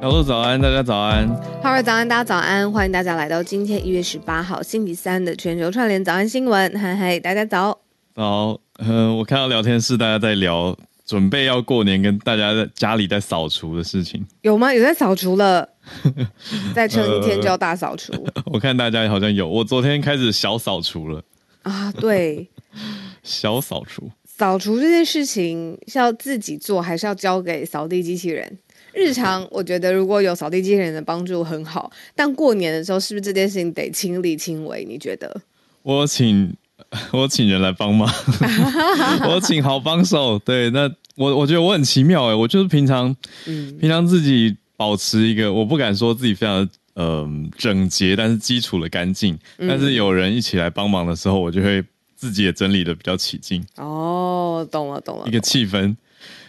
小鹿早安，大家早安。哈喽，早安，大家早安，欢迎大家来到今天一月十八号星期三的全球串联早安新闻。嗨嗨，大家早。早，嗯，我看到聊天室大家在聊准备要过年，跟大家在家里在扫除的事情。有吗？有在扫除了？再撑一天就要大扫除。我看大家好像有，我昨天开始小扫除了。啊，对，小扫除。扫除这件事情是要自己做，还是要交给扫地机器人？日常我觉得如果有扫地机器人的帮助很好，但过年的时候是不是这件事情得亲力亲为？你觉得？我请 我请人来帮忙，我请好帮手。对，那我我觉得我很奇妙哎，我就是平常，嗯，平常自己保持一个，我不敢说自己非常呃整洁，但是基础的干净。但是有人一起来帮忙的时候，我就会自己也整理的比较起劲。哦，懂了懂了，一个气氛。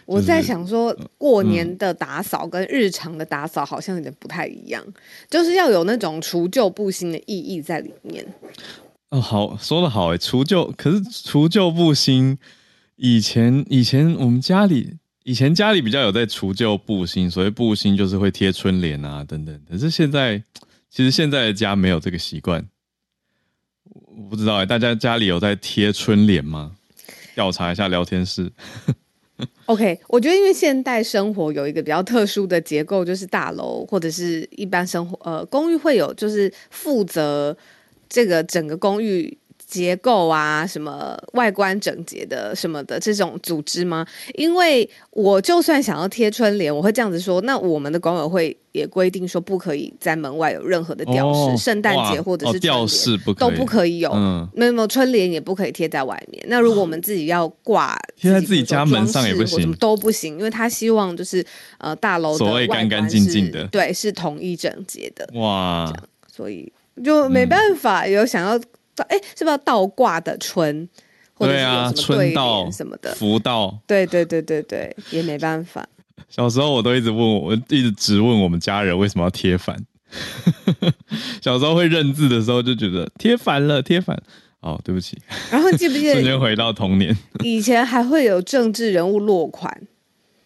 我在想说，过年的打扫跟日常的打扫好像有点不太一样，就是要有那种除旧布新的意义在里面。哦，好说的好哎，除旧可是除旧布新，以前以前我们家里以前家里比较有在除旧布新，所谓布新就是会贴春联啊等等。可是现在其实现在的家没有这个习惯，我不知道哎，大家家里有在贴春联吗？调查一下聊天室。OK，我觉得因为现代生活有一个比较特殊的结构，就是大楼或者是一般生活呃公寓会有，就是负责这个整个公寓。结构啊，什么外观整洁的什么的这种组织吗？因为我就算想要贴春联，我会这样子说：那我们的管委会也规定说，不可以在门外有任何的吊饰，圣诞节或者是吊饰不都不可以有，没有春联也不可以贴在外面。那如果我们自己要挂贴在自己家门上也不行，都不行，因为他希望就是呃大楼所谓干干净净的，对，是统一整洁的哇，所以就没办法有想要。哎，是不是要倒挂的春？对啊，春到什么的福到？对对对对对，也没办法。小时候我都一直问我，我一直直问我们家人为什么要贴反。小时候会认字的时候就觉得贴反了，贴反。哦，对不起。然后记不记得？瞬间回到童年。以前还会有政治人物落款。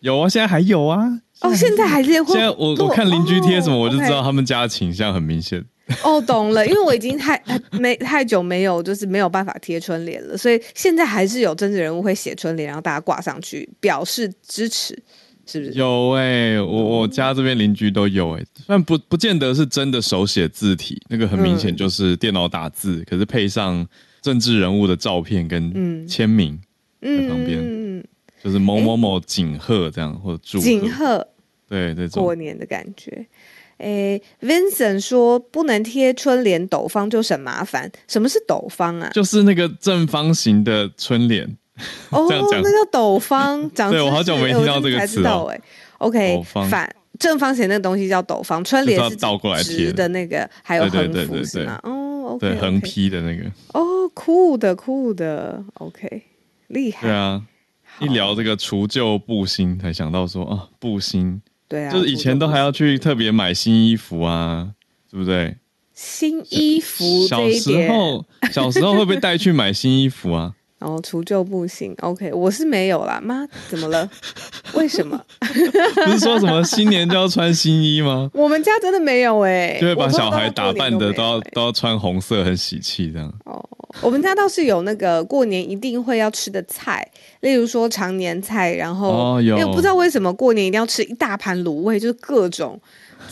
有啊，现在还有啊。哦，现在还是会。现在我我看邻居贴什么，我就知道他们家的倾向很明显。哦，懂了，因为我已经太没太久没有，就是没有办法贴春联了，所以现在还是有政治人物会写春联，然后大家挂上去表示支持，是不是？有哎，我我家这边邻居都有哎，但不不见得是真的手写字体，那个很明显就是电脑打字，可是配上政治人物的照片跟签名在旁边，就是某某某景贺这样或者祝景贺，对对，过年的感觉。诶，Vincent 说不能贴春联斗方就省麻烦。什么是斗方啊？就是那个正方形的春联。哦，那叫斗方。对我好久没听到这个词哦。OK，反正方形那个东西叫斗方，春联是倒过来贴的那个，还有横幅是吗？哦，OK，横批的那个。哦，酷的酷的，OK，厉害。对啊，一聊这个除旧布新，才想到说啊，布新。对啊，就是以前都还要去特别买新衣服啊，对不对？新衣服，小时候小时候会不会带去买新衣服啊？然后除旧布新，OK，我是没有啦。妈，怎么了？为什么？不是说什么新年就要穿新衣吗？我们家真的没有哎、就会把小孩打扮的都要都要穿红色，很喜气这样。哦，我们家倒是有那个过年一定会要吃的菜，例如说常年菜，然后、因为我不知道为什么过年一定要吃一大盘卤味，就是各种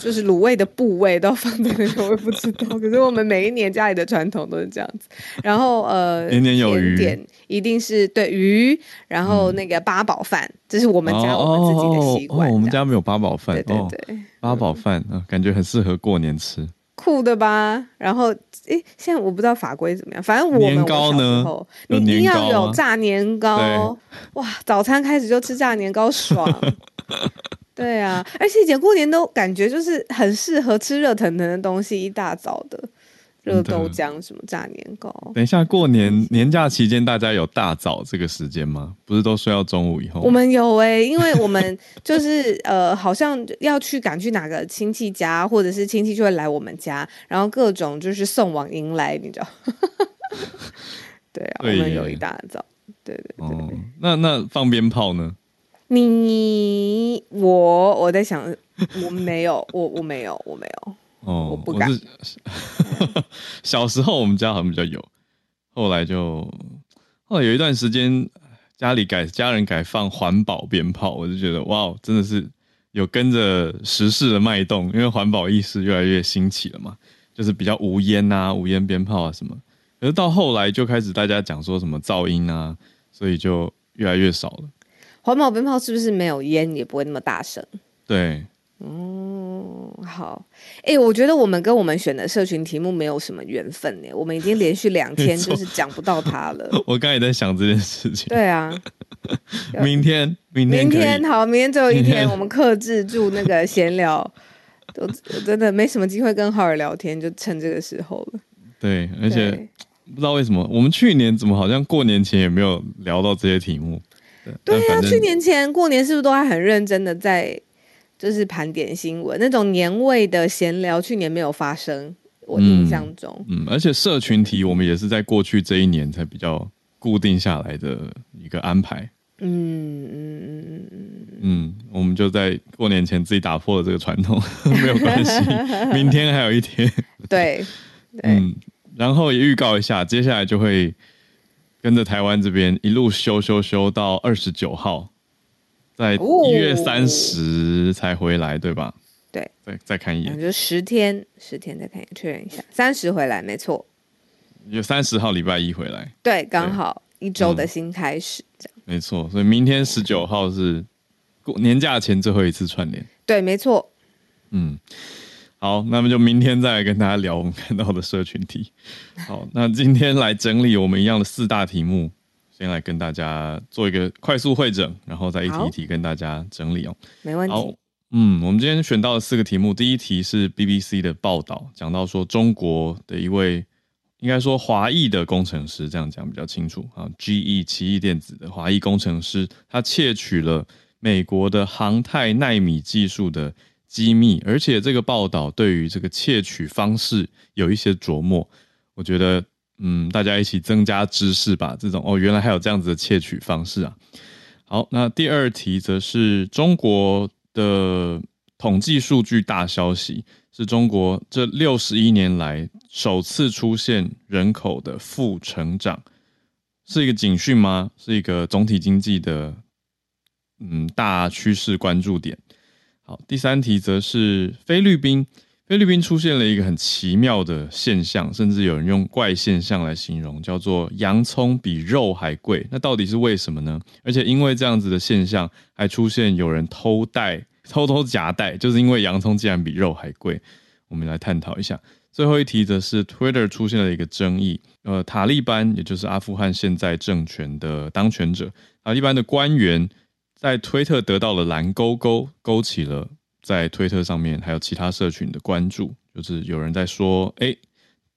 就是卤味的部位都放在那个，我也不知道。可是我们每一年家里的传统都是这样子。然后呃，年年有余点一定是对鱼，然后那个八宝饭，这是我们家哦我们自己的习惯。我们家没有八宝饭对对哦，对。八宝饭啊，感觉很适合过年吃。酷的吧？然后，诶，现在我不知道法规怎么样，反正我们年糕呢你一定要有炸年糕，哇！早餐开始就吃炸年糕，爽。对啊，而且以前过年都感觉就是很适合吃热腾腾的东西，一大早的热豆浆什么炸年糕。等一下，过年年假期间大家有大早这个时间吗？不是都睡到中午以后？我们有诶、因为我们就是呃，好像要去赶去哪个亲戚家，或者是亲戚就会来我们家，然后各种就是送往迎来，你知道？对啊，我对们有一大早，对对对。哦，那那放鞭炮呢？你我我在想，我没有，我我没有，我没有。哦，我不敢 小时候我们家好像比较有，后来就后来有一段时间家里改家人改放环保鞭炮，我就觉得哇，真的是有跟着时事的脉动，因为环保意识越来越兴起了嘛，就是比较无烟啊、无烟鞭炮啊什么。可是到后来就开始大家讲说什么噪音啊，所以就越来越少了。环保鞭炮是不是没有烟也不会那么大声？对，嗯，好。哎、我觉得我们跟我们选的社群题目没有什么缘分呢。我们已经连续两天 就是讲不到它了。我刚才也在想这件事情。对啊，明天，明天明天好，明天最后一天天，我们克制住那个闲聊。我我真的没什么机会跟浩尔聊天，就趁这个时候了。对，而且不知道为什么，我们去年怎么好像过年前也没有聊到这些题目。对呀去年前过年是不是都还很认真的在就是盘点新闻那种年味的闲聊？去年没有发生，我印象中。嗯，而且社群题我们也是在过去这一年才比较固定下来的一个安排。嗯嗯嗯嗯嗯，嗯，我们就在过年前自己打破了这个传统，没有关系，明天还有一天。对对，嗯，然后也预告一下，接下来就会跟着台湾这边一路修修修到二十九号，在哦一月三十才回来，对吧？对，再再看一眼，那就十天，十天再看一眼确认一下，三十回来没错，有三十号礼拜一回来，对，刚好一周嗯的新开始，这样没错。所以明天十九号是过年假前最后一次串联。对，没错。嗯，好，那么就明天再来跟大家聊我们看到的社群题。好，那今天来整理我们一样的四大题目，先来跟大家做一个快速会诊，然后再一题一题跟大家整理哦。没问好题。，嗯，我们今天选到了四个题目，第一题是 BBC 的报道，讲到说中国的一位应该说华裔的工程师，这样讲比较清楚啊，GE 奇异电子的华裔工程师，他窃取了美国的航太纳米技术的机密，而且这个报道对于这个窃取方式有一些琢磨，我觉得嗯，大家一起增加知识吧。这种哦，原来还有这样子的窃取方式啊。好，那第二题则是中国的统计数据大消息，是中国这六十一年来首次出现人口的负成长，是一个警讯吗？是一个总体经济的嗯大趋势关注点。好，第三题则是菲律宾，菲律宾出现了一个很奇妙的现象，甚至有人用怪现象来形容，叫做洋葱比肉还贵。那到底是为什么呢？而且因为这样子的现象，还出现有人偷带、偷偷夹带，就是因为洋葱竟然比肉还贵。我们来探讨一下。最后一题则是 Twitter 出现了一个争议，呃，塔利班也就是阿富汗现在政权的当权者，塔利班的官员在推特得到了蓝勾勾，勾起了在推特上面还有其他社群的关注，就是有人在说，哎，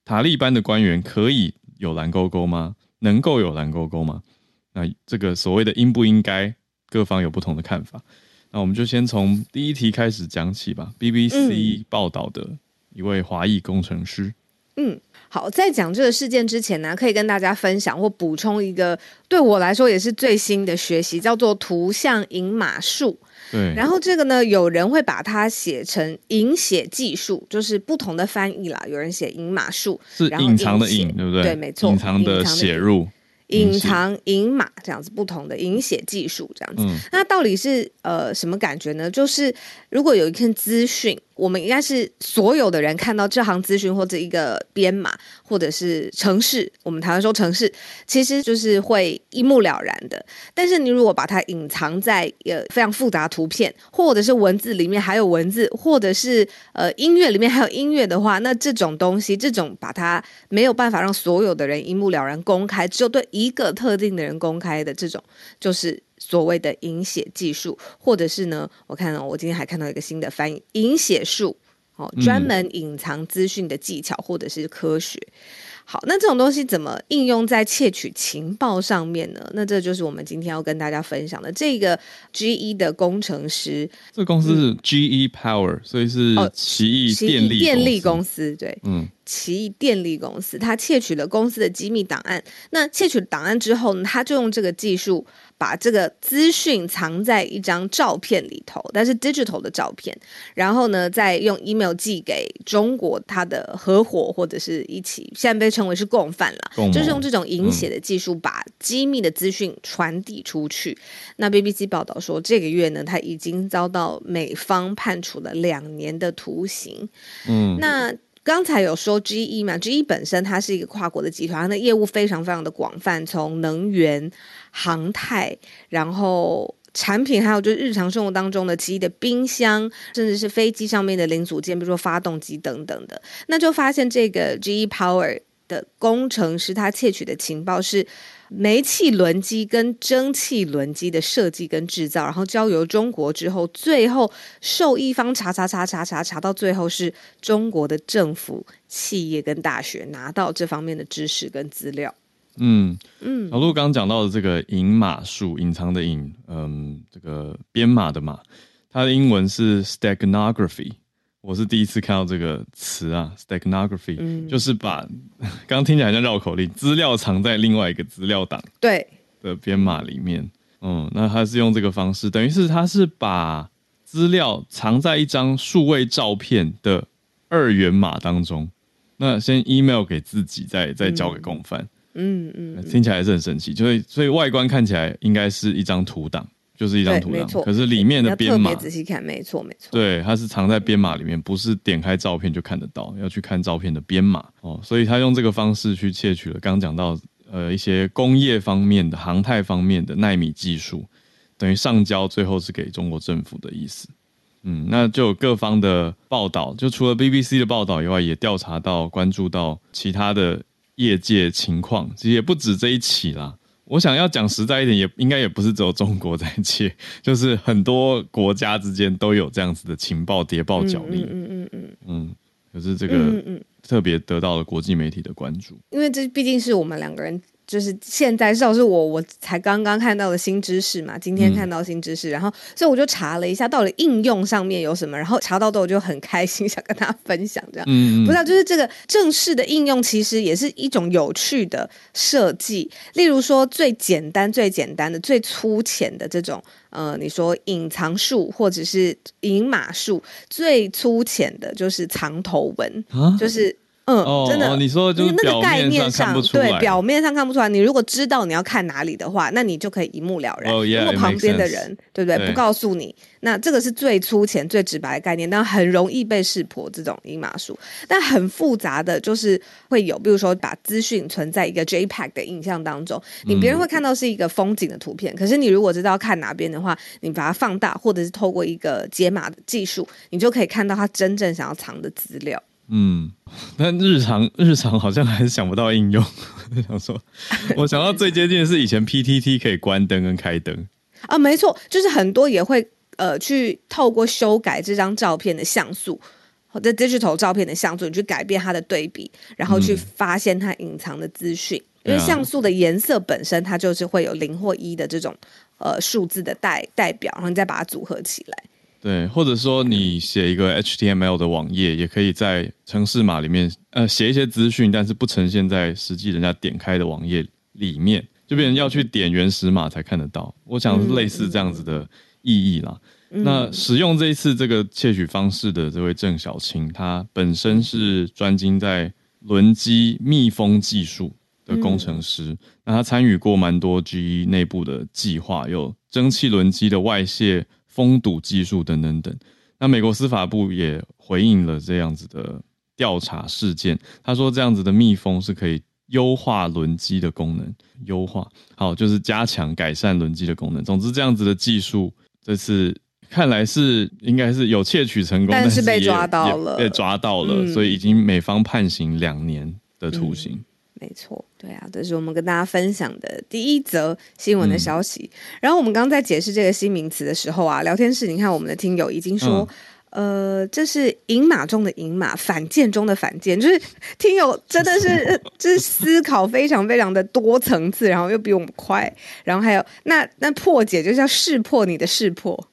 塔利班的官员可以有蓝勾勾吗？能够有蓝勾勾吗？那这个所谓的应不应该，各方有不同的看法。那我们就先从第一题开始讲起吧。BBC 报道的一位华裔工程师，嗯，好，在讲这个事件之前呢，可以跟大家分享或补充一个对我来说也是最新的学习，叫做图像隐码术。对，然后这个呢，有人会把它写成隐写技术，就是不同的翻译啦。有人写隐码术，是隐藏的隐对不对？对没错隐藏的写入，隐藏、隐码这样子不同的隐写技术这样子。嗯那到底是呃什么感觉呢？就是如果有一篇资讯，我们应该是所有的人看到这行资讯或者一个编码或者是城市，我们台湾说城市，其实就是会一目了然的。但是你如果把它隐藏在呃非常复杂图片，或者是文字里面还有文字，或者是呃音乐里面还有音乐的话，那这种东西，这种把它没有办法让所有的人一目了然公开，只有对一个特定的人公开的这种，就是所谓的隐写技术，或者是呢，我看到我今天还看到一个新的翻译，隐写术。哦，专门隐藏资讯的技巧或者是科学。好，那这种东西怎么应用在窃取情报上面呢？那这就是我们今天要跟大家分享的。这个 GE 的工程师，这个公司是 GE Power，所以是哦奇异奇电力电力公司。司，对，嗯，奇异电力公司，他窃取了公司的机密档案。那窃取档案之后呢，他就用这个技术把这个资讯藏在一张照片里头，但是 digital 的照片，然后呢，再用 email 寄给中国他的合伙或者是一起，现在被称为是共犯了，就是用这种隐写的技术把机密的资讯传递出去。那 BBC 报道说，这个月呢，他已经遭到美方判处了两年的徒刑。嗯，那刚才有说 GE 嘛，GE 本身它是一个跨国的集团，它的业务非常非常的广泛，从能源、航太，然后。产品还有就是日常生活当中的奇异的冰箱，甚至是飞机上面的零组件，比如说发动机等等的，那就发现这个 GE Power 的工程师他窃取的情报是煤气轮机跟蒸汽轮机的设计跟制造，然后交由中国之后，最后受益方查查查查查查到最后是中国的政府、企业跟大学拿到这方面的知识跟资料。嗯，嗯小鹿刚刚讲到的这个隐码术，隐藏的隐，嗯，这个编码的码，它的英文是 steganography。我是第一次看到这个词啊，steganography，、嗯就是把 刚刚听起来像绕口令，资料藏在另外一个资料档对，的编码里面。嗯，那它是用这个方式，等于是它是把资料藏在一张数位照片的二元码当中。那先 email 给自己，再再交给共犯。嗯嗯，听起来还是很神奇，所以所以外观看起来应该是一张图档，就是一张对，图档。，可是里面的要编码，仔细看，没错没错。对，它是藏在编码里面，不是点开照片就看得到，要去看照片的编码哦。所以他用这个方式去窃取了刚刚讲到呃一些工业方面的、航太方面的纳米技术，等于上交最后是给中国政府的意思。嗯，那就有各方的报道，就除了 BBC 的报道以外，也调查到、关注到其他的业界情况，其实也不止这一起啦。我想要讲实在一点，也应该也不是只有中国在窃，就是很多国家之间都有这样子的情报谍报角力。嗯嗯嗯嗯嗯，可是这嗯个特别得到了国际媒体的关注。因为这毕竟是我们两个人。就是现在，至少是我我才刚刚看到的新知识嘛，今天嗯看到新知识，然后所以我就查了一下，到底应用上面有什么，然后查到的我就很开心，想跟大家分享这样。嗯不知道，就是这个正式的应用，其实也是一种有趣的设计。例如说，最简单、最简单的、最粗浅的这种，呃，你说隐藏术或者是隐码术，最粗浅的就是藏头文，啊，就是嗯，哦真的。哦，你说就是那个概念上对表面上看不出来。你如果知道你要看哪里的话，那你就可以一目了然。Oh, yeah, 如果旁边的人对不对对不告诉你，那这个是最粗浅、最直白的概念，但很容易被识破这种隐码术。但很复杂的就是会有，比如说把资讯存在一个 JPEG 的影像当中，你别人会看到是一个风景的图片，可是你如果知道看哪边的话，你把它放大，或者是透过一个解码的技术，你就可以看到他真正想要藏的资料。嗯，但日常日常好像还是想不到应用。想说，我想到最接近的是以前 PTT 可以关灯跟开灯。啊，没错，就是很多也会呃去透过修改这张照片的像素。或者 digital 照片的像素，你去改变它的对比，然后去嗯发现它隐藏的资讯。因为像素的颜色本身，它就是会有零或一的这种呃数字的代代表，然后你再把它组合起来。对，或者说你写一个 HTML 的网页，也可以在城市码里面呃写一些资讯，但是不呈现在实际人家点开的网页里面，就变成要去点原始码才看得到。我想是类似这样子的意义啦。那使用这一次这个窃取方式的这位郑小青，他本身是专精在轮机密封技术的工程师，那他参与过蛮多 GE 内部的计划，有蒸汽轮机的外泄。封堵技术等等等，那美国司法部也回应了这样子的调查事件。他说，这样子的密封是可以优化轮机的功能，优化好就是加强改善轮机的功能。总之，这样子的技术这次看来是应该是有窃取成功，但是被抓到了，被抓到了，所以已经美方判刑两年的徒刑。没错，对啊，这是我们跟大家分享的第一则新闻的消息。然后我们刚刚在解释这个新名词的时候啊，聊天室你看我们的听友已经说，呃，这是银马中的银马，反舰中的反舰，就是听友真的是 就是思考非常非常的多层次，然后又比我们快，然后还有那那破解就是要识破你的识破。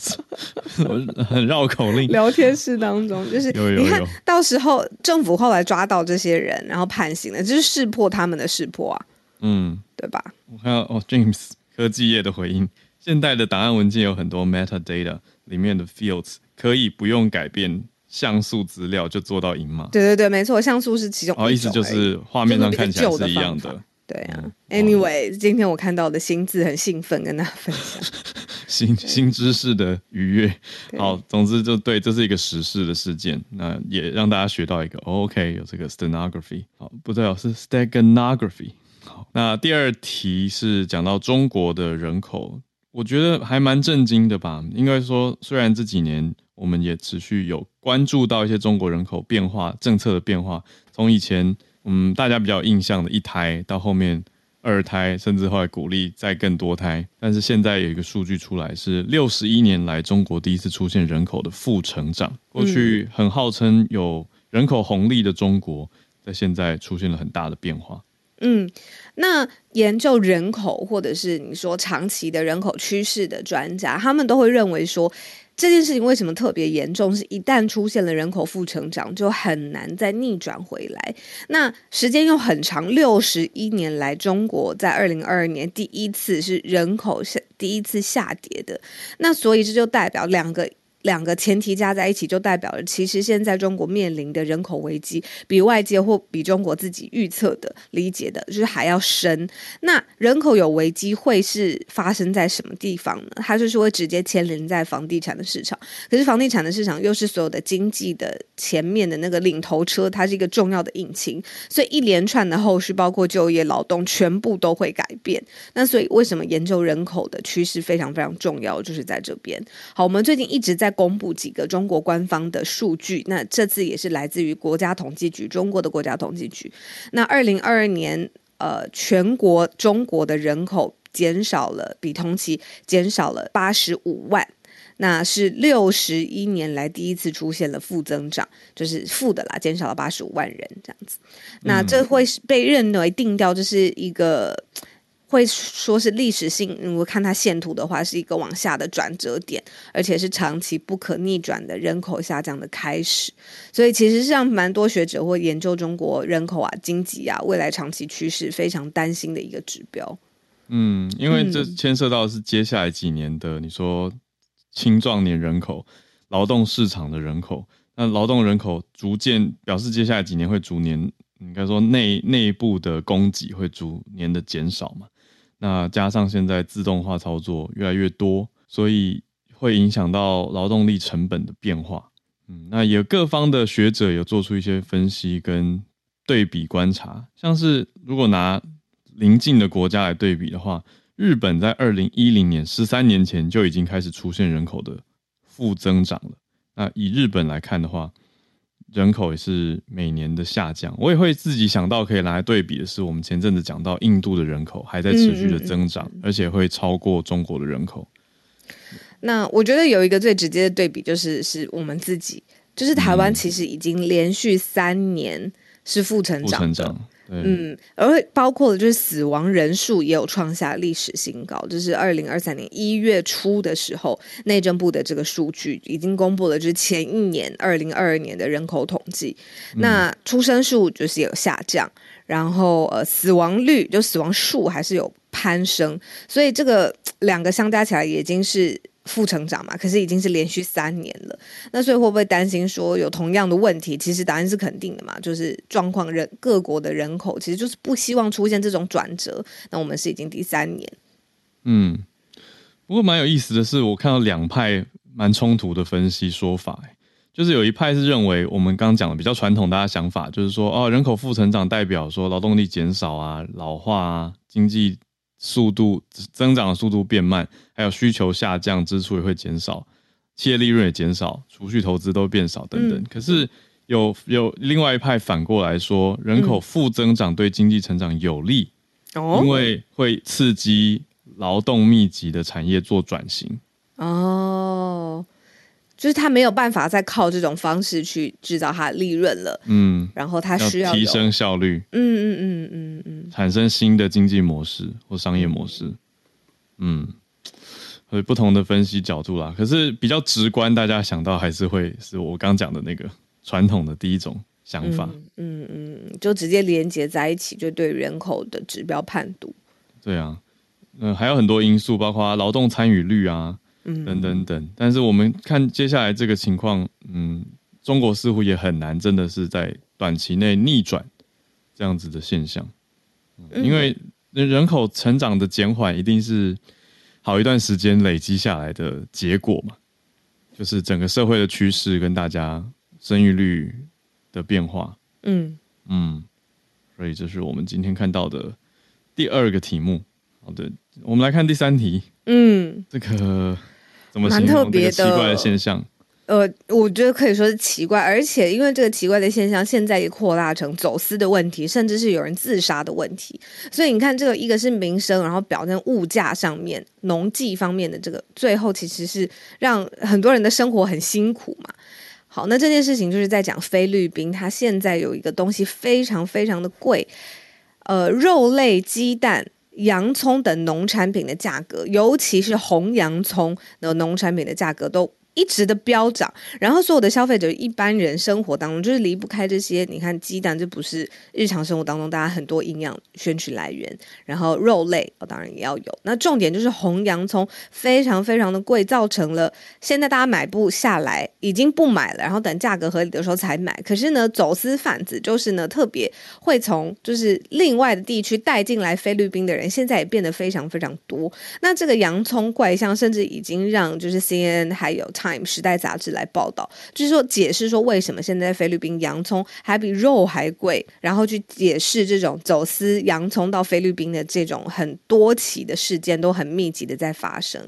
很绕口令，聊天室当中就是你看到时候政府后来抓到这些人，然后判刑了，就是识破他们的识破啊，嗯，对吧？我看到哦，James 科技业的回应，现代的档案文件有很多 metadata 里面的 fields 可以不用改变像素资料就做到赢码。对对对，没错，像素是其中哦，意思就是画面上看起来是一样的。对啊，Anyway，今天我看到的新字很兴奋，跟大家分享 新新知识的愉悦。好，总之就对，这是一个时事的事件，那也让大家学到一个 OK，有这个 stenography。好，不对哦，是 steganography。好，那第二题是讲到中国的人口，我觉得还蛮震惊的吧。应该说，虽然这几年我们也持续有关注到一些中国人口变化政策的变化，从以前。嗯，大家比较印象的一胎到后面二胎，甚至后来鼓励再更多胎。但是现在有一个数据出来，是六十一年来中国第一次出现人口的负成长。过去很号称有人口红利的中国，在现在出现了很大的变化。嗯，那研究人口或者是你说长期的人口趋势的专家，他们都会认为说。这件事情为什么特别严重？是一旦出现了人口负成长，就很难再逆转回来。那时间又很长，六十一年来，中国在二零二二年第一次是人口下第一次下跌的。那所以这就代表两个。两个前提加在一起，就代表了其实现在中国面临的人口危机，比外界或比中国自己预测的、理解的，就是还要深。那人口有危机会是发生在什么地方呢？它就是会直接牵连在房地产的市场。可是房地产的市场又是所有的经济的前面的那个领头车，它是一个重要的引擎。所以一连串的后续，包括就业、劳动，全部都会改变。那所以为什么研究人口的趋势非常非常重要？就是在这边。好，我们最近一直在。公布几个中国官方的数据，那这次也是来自于国家统计局，中国的国家统计局。那二零二二年，呃，全国中国的人口减少了，比同期减少了八十五万，那是六十一年来第一次出现了负增长，就是负的啦，减少了八十五万人这样子。那这会是被认为定调，这是一个。会说是历史性，如果看它线图的话，是一个往下的转折点，而且是长期不可逆转的人口下降的开始。所以，其实是让蛮多学者或研究中国人口啊、经济啊未来长期趋势非常担心的一个指标。嗯，因为这牵涉到是接下来几年的，你说青壮年人口、劳动市场的人口，那劳动人口逐渐表示，接下来几年会逐年，应该说内内部的供给会逐年的减少嘛。那加上现在自动化操作越来越多，所以会影响到劳动力成本的变化。嗯，那有各方的学者有做出一些分析跟对比观察，像是如果拿邻近的国家来对比的话，日本在二零一零年十三年前就已经开始出现人口的负增长了。那以日本来看的话，人口也是每年的下降，我也会自己想到可以拿来对比的是，我们前阵子讲到印度的人口还在持续的增长，而且会超过中国的人口。那我觉得有一个最直接的对比，就是是我们自己，就是台湾其实已经连续三年是负成长的。嗯，而包括了就是死亡人数也有创下历史新高，就是二零二三年一月初的时候，内政部的这个数据已经公布了，就是前一年二零二二年的人口统计，那出生数就是有下降，然后呃死亡率就死亡数还是有攀升，所以这个两个相加起来已经是。负成长嘛，可是已经是连续三年了。那所以会不会担心说有同样的问题？其实答案是肯定的嘛，就是状况人各国的人口其实就是不希望出现这种转折。那我们是已经第三年。嗯，不过蛮有意思的是，我看到两派蛮冲突的分析说法，就是有一派是认为我们刚刚讲的比较传统大家想法，就是说哦，人口负成长代表说劳动力减少啊、老化啊、经济。速度增长的速度变慢，还有需求下降，支出也会减少，企业利润也减少，储蓄投资都变少等等。可是有有另外一派反过来说，人口负增长对经济成长有利，因为会刺激劳动密集的产业做转型。哦。就是他没有办法再靠这种方式去制造他的利润了，嗯，然后他需要提升效率，嗯嗯嗯嗯嗯，产生新的经济模式或商业模式，嗯，所以不同的分析角度啦，可是比较直观，大家想到还是会是我刚讲的那个传统的第一种想法，嗯嗯，就直接连接在一起，就对人口的指标判读，对啊，嗯，还有很多因素，包括劳动参与率啊。等等等，但是我们看接下来这个情况，嗯，中国似乎也很难，真的是在短期内逆转这样子的现象，因为人口成长的减缓一定是好一段时间累积下来的结果嘛，就是整个社会的趋势跟大家生育率的变化，嗯。嗯，所以这是我们今天看到的第二个题目。好的，我们来看第三题，嗯，这个。蛮特别的奇怪的现象，呃，我觉得可以说是奇怪，而且因为这个奇怪的现象，现在也扩大成走私的问题，甚至是有人自杀的问题。所以你看，这个一个是民生，然后表现物价上面、农技方面的这个，最后其实是让很多人的生活很辛苦嘛。好，那这件事情就是在讲菲律宾，它现在有一个东西非常非常的贵，呃，肉类、鸡蛋。洋葱等农产品的价格，尤其是红洋葱的农产品的价格都。一直的飙涨，然后所有的消费者一般人生活当中就是离不开这些。你看鸡蛋，这不是日常生活当中大家很多营养选取来源。然后肉类，哦，当然也要有。那重点就是红洋葱非常非常的贵，造成了现在大家买不下来，已经不买了。然后等价格合理的时候才买。可是呢，走私贩子就是呢特别会从就是另外的地区带进来菲律宾的人，现在也变得非常非常多。那这个洋葱怪象，甚至已经让就是 C N 还有。Time 时代杂志来报道，就是说解释说为什么现在菲律宾洋葱还比肉还贵，然后去解释这种走私洋葱到菲律宾的这种很多起的事件都很密集的在发生。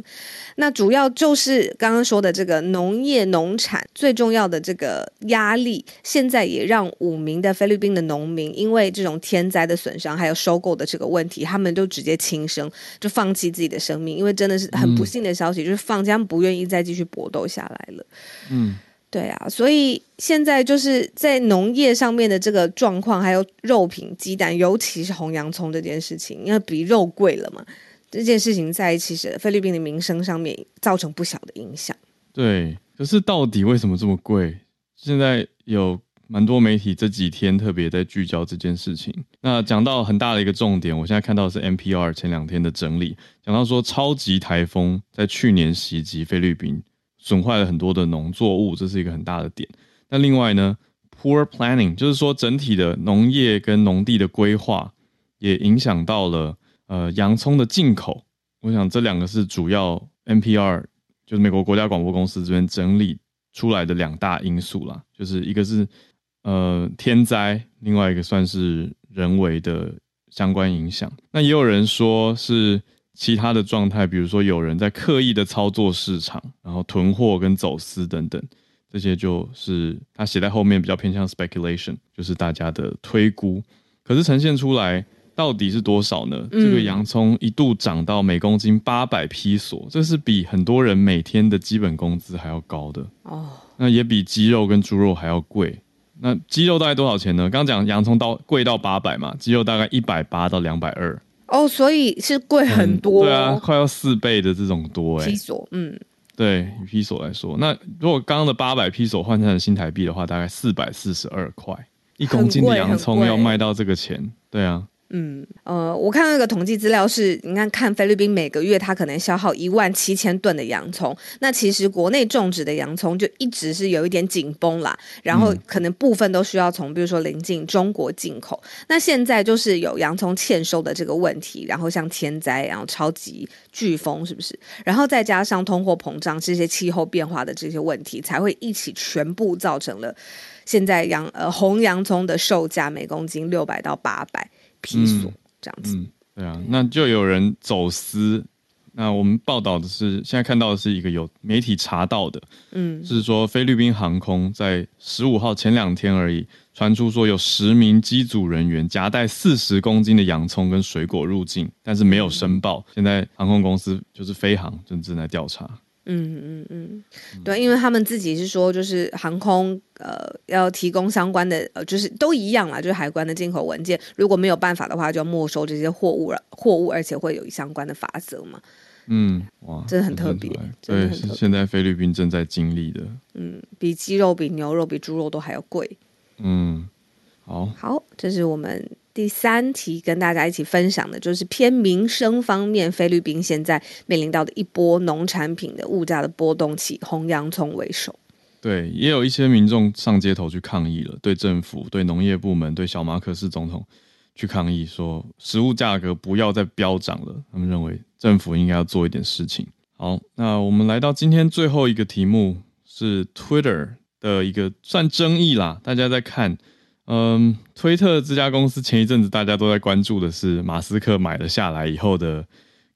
那主要就是刚刚说的这个农业农产最重要的这个压力，现在也让五名的菲律宾的农民因为这种天灾的损伤还有收购的这个问题，他们都直接轻生，就放弃自己的生命，因为真的是很不幸的消息，就是放家不愿意再继续搏斗。下来了，嗯，对啊，所以现在就是在农业上面的这个状况，还有肉品、鸡蛋，尤其是红洋葱这件事情，因为比肉贵了嘛，这件事情在其实菲律宾的民生上面造成不小的影响。对，可是到底为什么这么贵？现在有蛮多媒体这几天特别在聚焦这件事情。那讲到很大的一个重点，我现在看到是 NPR 前两天的整理，讲到说超级台风在去年袭击菲律宾。损坏了很多的农作物，这是一个很大的点。那另外呢，poor planning 就是说整体的农业跟农地的规划也影响到了呃洋葱的进口。我想这两个是主要 NPR 就是美国国家广播公司这边整理出来的两大因素啦，就是一个是呃天灾，另外一个算是人为的相关影响。那也有人说是。其他的状态，比如说有人在刻意的操作市场，然后囤货跟走私等等，这些就是他写在后面比较偏向 speculation，就是大家的推估。可是呈现出来到底是多少呢？这个洋葱一度涨到每公斤八百披索，这是比很多人每天的基本工资还要高的哦。那也比鸡肉跟猪肉还要贵。那鸡肉大概多少钱呢？刚刚讲洋葱到贵到八百嘛，鸡肉大概一百八到两百二，哦，所以是贵很多，对啊，快要四倍的这种多哎、披索，嗯，对，以披索来说，那如果刚刚的八百披索换成新台币的话，大概四百四十二块一公斤的洋葱要卖到这个钱，对啊，嗯，呃，我看到一个统计资料是，你看看菲律宾每个月它可能消耗一万七千吨的洋葱，那其实国内种植的洋葱就一直是有一点紧绷啦，然后可能部分都需要从比如说临近中国进口，那现在就是有洋葱欠收的这个问题，然后像天灾，然后超级飓风是不是？然后再加上通货膨胀这些气候变化的这些问题，才会一起全部造成了现在洋呃红洋葱的售价每公斤六百到八百披索、嗯这样子。嗯，对啊，那就有人走私。那我们报道的是，现在看到的是一个有媒体查到的，嗯是说菲律宾航空在十五号前两天而已，传出说有十名机组人员夹带四十公斤的洋葱跟水果入境，但是没有申报。现在航空公司就是飞航正正在调查。嗯嗯嗯，对，因为他们自己是说，就是航空呃要提供相关的呃，就是都一样啦，就是海关的进口文件，如果没有办法的话，就要没收这些货物了，货物，而且会有相关的法则嘛。嗯，哇，真的很特别对，现在菲律宾正在经历的。嗯，比鸡肉、比牛肉、比猪肉都还要贵。嗯，好，好，这是我们第三题跟大家一起分享的，就是偏民生方面，菲律宾现在面临到的一波农产品的物价的波动期，红洋葱为首。对，也有一些民众上街头去抗议了，对政府、对农业部门、对小马可斯总统去抗议，说食物价格不要再飙涨了。他们认为政府应该要做一点事情。好，那我们来到今天最后一个题目是 Twitter 的一个算争议啦，大家在看。嗯，推特这家公司前一阵子大家都在关注的是马斯克买了下来以后的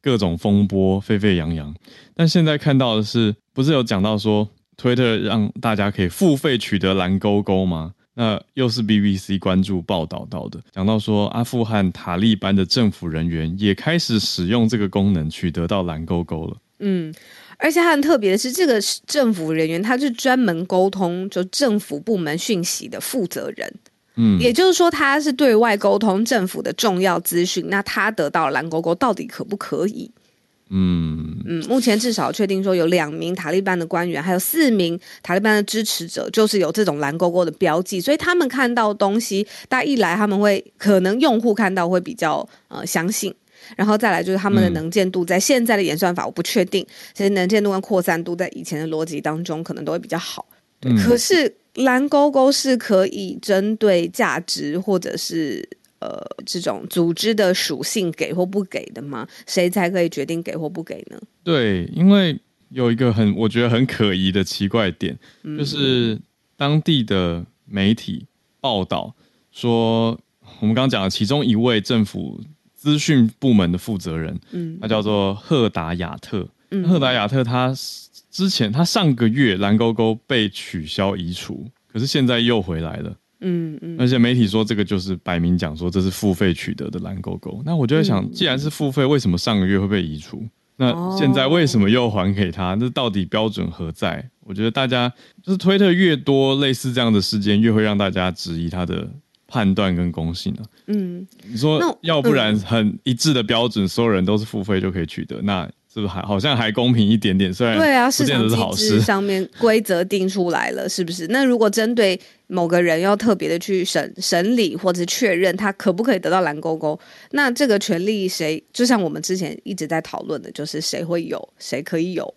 各种风波沸沸扬扬，但现在看到的是，不是有讲到说推特让大家可以付费取得蓝勾勾吗？那又是 BBC 关注报道到的，讲到说阿富汗塔利班的政府人员也开始使用这个功能取得到蓝勾勾了。嗯，而且它很特别的是，这个政府人员他是专门沟通就政府部门讯息的负责人，嗯，也就是说他是对外沟通政府的重要资讯。那他得到蓝勾勾到底可不可以？嗯嗯，目前至少确定说有两名塔利班的官员，还有四名塔利班的支持者，就是有这种蓝勾勾的标记，所以他们看到东西，大家一来他们会可能用户看到会比较呃相信。然后再来就是他们的嗯能见度，在现在的演算法我不确定，其实能见度跟扩散度在以前的逻辑当中可能都会比较好。可是蓝勾勾是可以针对价值或者是呃这种组织的属性给或不给的吗？谁才可以决定给或不给呢？对，因为有一个很我觉得很可疑的奇怪点，就是当地的媒体报道说，我们刚刚讲的其中一位政府资讯部门的负责人，嗯他叫做赫达亚特。嗯赫达亚特他之前他上个月蓝勾勾被取消移除，可是现在又回来了。嗯嗯而且媒体说这个就是摆明讲说这是付费取得的蓝勾勾。那我就在想，嗯既然是付费，为什么上个月会被移除？那哦现在为什么又还给他？那到底标准何在？我觉得大家就是推特越多类似这样的事件，越会让大家质疑他的判断跟公信啊。嗯，你说要不然很一致的标准，所有人都是付费就可以取得，那是不是还好像还公平一点点？虽然对啊，市场。机制上面规则定出来了，是不是？那如果针对某个人要特别的去审审理或者是确认他可不可以得到蓝勾勾，那这个权利谁？就像我们之前一直在讨论的，就是谁会有，谁可以有。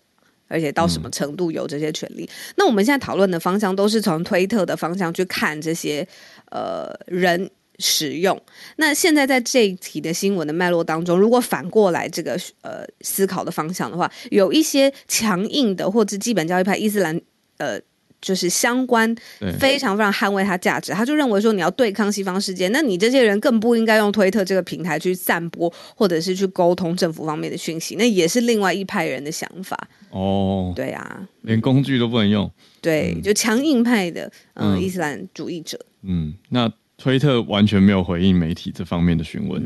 而且到什么程度有这些权利？那我们现在讨论的方向都是从推特的方向去看这些呃人使用。那现在在这一题的新闻的脉络当中，如果反过来这个呃思考的方向的话，有一些强硬的或者基本教育派伊斯兰呃。就是相关非常非常捍卫它价值，他就认为说你要对抗西方世界，那你这些人更不应该用推特这个平台去散播或者是去沟通政府方面的讯息，那也是另外一派人的想法。哦，对啊，连工具都不能用。对，就强硬派的呃、嗯伊斯兰主义者，嗯，那推特完全没有回应媒体这方面的询问，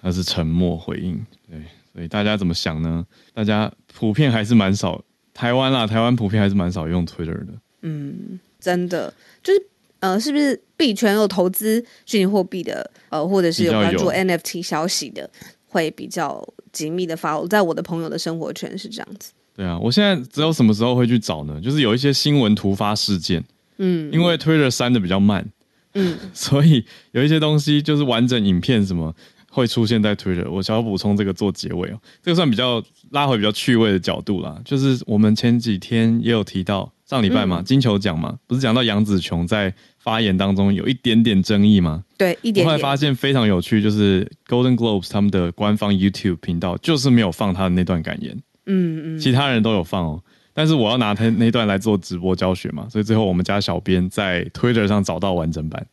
他是沉默回应。对，所以大家怎么想呢？大家普遍还是蛮少，台湾啦，台湾普遍还是蛮少用 Twitter 的。嗯，真的就是呃，是不是币圈有投资虚拟货币的，呃，或者是有关注 NFT 消息的，会比较紧密的 follow。在我的朋友的生活圈是这样子。对啊，我现在只有什么时候会去找呢？就是有一些新闻突发事件，嗯，因为 Twitter 删的比较慢，嗯，所以有一些东西就是完整影片什么会出现在 Twitter。我想要补充这个做结尾哦，这个算比较拉回比较趣味的角度啦。就是我们前几天也有提到，上礼拜嘛，金球奖嘛，不是讲到杨紫琼在发言当中有一点点争议吗？对，一点我后来点点。发现非常有趣，就是 Golden Globes 他们的官方 YouTube 频道就是没有放他的那段感言。嗯嗯，其他人都有放哦，但是我要拿他那段来做直播教学嘛，所以最后我们家小编在 Twitter 上找到完整版，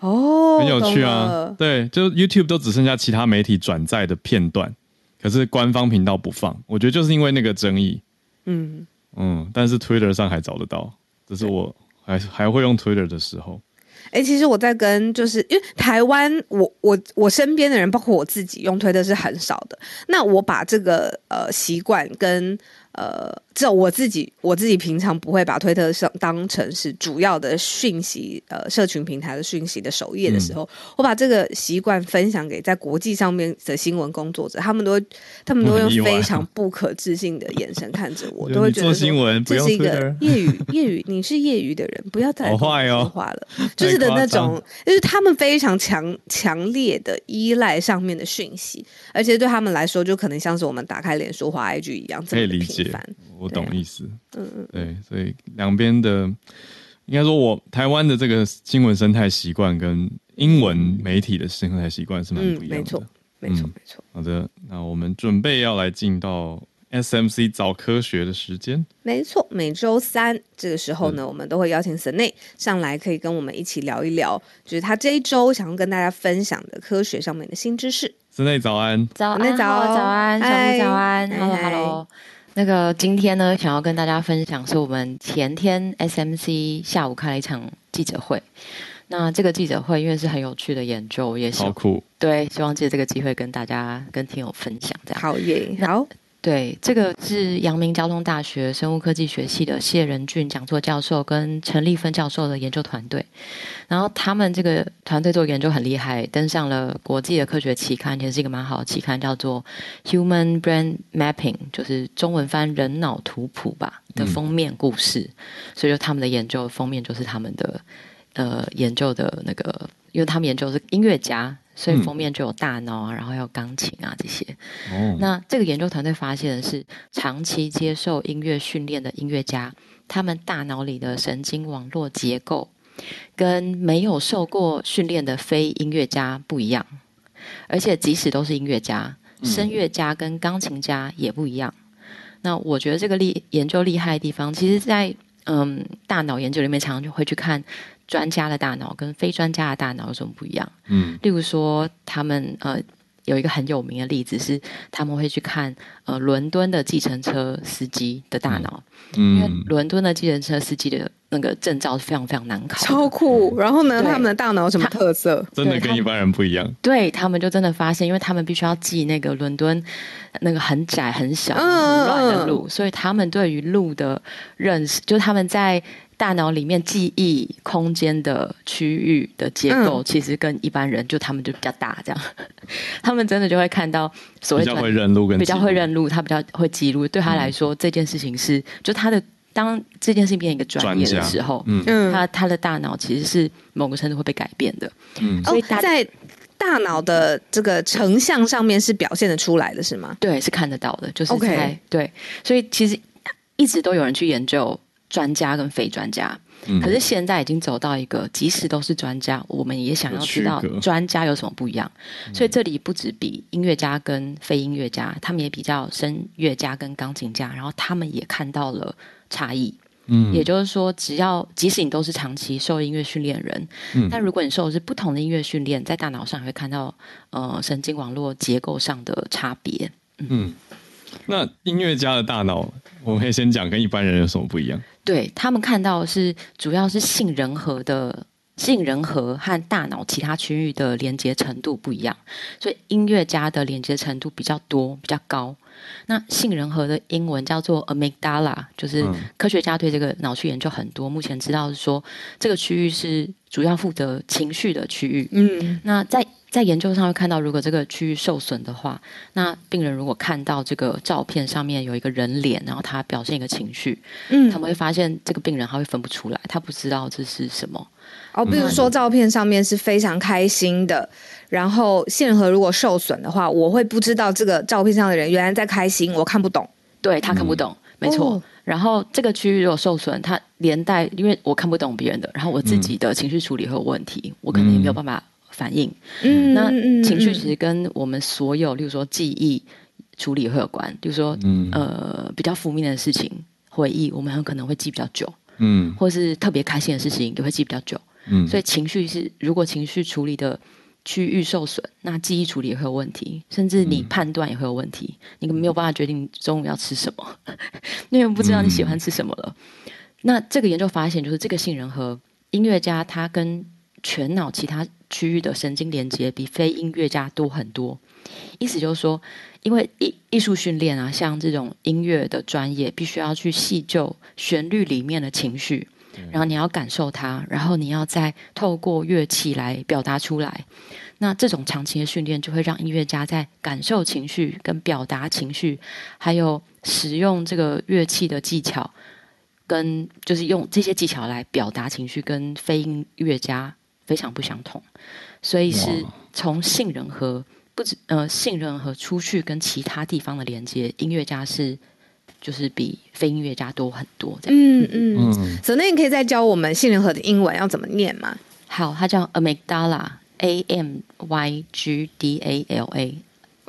哦，很有趣啊。对，就 YouTube 都只剩下其他媒体转载的片段，可是官方频道不放，我觉得就是因为那个争议，嗯，嗯，但是 Twitter 上还找得到，这是我还还会用 Twitter 的时候，哎、其实我在跟，就是因为台湾，我我我身边的人，包括我自己，用推特是很少的。那我把这个呃习惯跟呃，只有我自己，我自己平常不会把推特上当成是主要的讯息，呃，社群平台的讯息的首页的时候，我把这个习惯分享给在国际上面的新闻工作者，他们都会，他们都用非 常不可置信的眼神看着我，都会觉得做新闻不用这是一个业余 业余，你是业余的人，不要再来好跟我坏哦说话了，就是的那种就是他们非常强强烈的依赖上面的讯息，而且对他们来说，就可能像是我们打开脸书、滑 IG 一样这么频繁。，我懂意思，嗯嗯，对，所以两边的，应该说我台湾的这个新闻生态习惯跟英文媒体的生态习惯是蛮不一样的。嗯没错没错嗯没错好的，那我们准备要来进到 SMC 早科学的时间。没错。每周三这个时候呢，我们都会邀请 s n a 上来，可以跟我们一起聊一聊，就是他这一周想要跟大家分享的科学上面的新知识。室内早安，早安，早好早安，小嗨木早安，Hello Hello。那个今天呢，想要跟大家分享是我们前天 SMC 下午开了一场记者会。那这个记者会因为是很有趣的研究，也是好酷，对，希望借这个机会跟大家跟听友分享这样。好耶，好，对，这个是阳明交通大学生物科技学系的谢仁俊讲座教授跟陈立芬教授的研究团队，然后他们这个团队做研究很厉害，登上了国际的科学期刊，也是一个蛮好的期刊，叫做《Human Brain Mapping》，就是中文翻“人脑图谱”吧的封面故事，所以就他们的研究封面就是他们的呃研究的那个，因为他们研究是音乐家。所以嗯封面就有大脑啊，然后还有钢琴啊这些。哦，那这个研究团队发现的是，长期接受音乐训练的音乐家，他们大脑里的神经网络结构跟没有受过训练的非音乐家不一样，而且即使都是音乐家，声乐家跟钢琴家也不一样。那我觉得这个厉研究厉害的地方，其实在嗯大脑研究里面，常常就会去看专家的大脑跟非专家的大脑有什么不一样。嗯。例如说，他们呃有一个很有名的例子是，他们会去看呃伦敦的计程车司机的大脑，因为嗯，伦敦的计程车司机的那个证照是非常非常难考，超酷。然后呢，他们的大脑有什么特色？真的跟一般人不一样。对他们就真的发现，因为他们必须要记那个伦敦那个很窄很小、很嗯乱的嗯路，所以他们对于路的认识，就他们在大脑里面记忆空间的区域的结构，嗯其实跟一般人就他们就比较大，这样，他们真的就会看到所谓比较会认路跟比较会认路，他比较会记录。对他来说，这件事情是就他的当这件事情变成一个专业的时候，嗯。嗯，他他的大脑其实是某个程度会被改变的。嗯，哦所以大，在大脑的这个成像上面是表现的出来的，是吗？对，是看得到的，就是 OK 在对，所以其实一直都有人去研究专家跟非专家。嗯。可是现在已经走到一个，即使都是专家，我们也想要知道专家有什么不一样。所以这里不止比音乐家跟非音乐家，他们也比较声乐家跟钢琴家，然后他们也看到了差异。嗯也就是说，只要即使你都是长期受音乐训练人，嗯但如果你受的是不同的音乐训练，在大脑上也会看到呃神经网络结构上的差别。嗯，那音乐家的大脑，我们可以先讲跟一般人有什么不一样？对他们看到的是主要是杏仁核的杏仁核和大脑其他区域的连接程度不一样，所以音乐家的连接程度比较多、比较高。那杏仁核的英文叫做 amygdala，就是嗯科学家对这个脑区研究很多，目前知道是说这个区域是主要负责情绪的区域。嗯那在在研究上会看到，如果这个区域受损的话，那病人如果看到这个照片上面有一个人脸，然后他表现一个情绪，嗯他们会发现这个病人他会分不出来，他不知道这是什么。哦，比如说照片上面是非常开心的，然后线盒如果受损的话，我会不知道这个照片上的人原来在开心，我看不懂。对他看不懂，没错。哦然后这个区域如果受损，它连带因为我看不懂别人的，然后我自己的情绪处理会有问题，我可能也没有办法反应。嗯那情绪嗯其实跟我们所有，例如说记忆处理会有关，例如说嗯呃比较负面的事情回忆，我们很可能会记比较久，嗯或是特别开心的事情也会记比较久。嗯，所以情绪是如果情绪处理的区域受损，那记忆处理也会有问题，甚至你判断也会有问题，你没有办法决定中午要吃什么，因为不知道你喜欢吃什么了。那这个研究发现，就是这个杏仁核音乐家他跟全脑其他区域的神经连接比非音乐家多很多。意思就是说，因为艺艺术训练啊，像这种音乐的专业，必须要去细究旋律里面的情绪，然后你要感受它，然后你要再透过乐器来表达出来。那这种长期的训练，就会让音乐家在感受情绪、跟表达情绪，还有使用这个乐器的技巧，跟就是用这些技巧来表达情绪，跟非音乐家非常不相同。所以是从杏仁核不止呃杏仁核出去跟其他地方的连接，音乐家是就是比非音乐家多很多这样。嗯嗯。嗯所以那你可以再教我们杏仁核的英文要怎么念吗？好，它叫 amygdala，a m y g d a l a。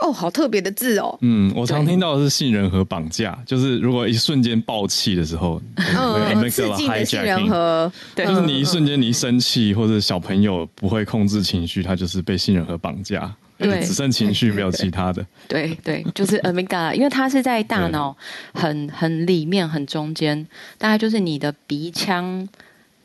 哦，好特别的字哦。嗯，我常对听到的是杏仁核绑架，就是如果一瞬间爆气的时候，那嗯，个刺激的杏仁核。对就是你一瞬间你一生气，或者小朋友不会控制情绪，他就是被杏仁核绑架，对只剩情绪没有其他的。对对，就是 amygdala，因为它是在大脑很很里面很中间，大概就是你的鼻腔。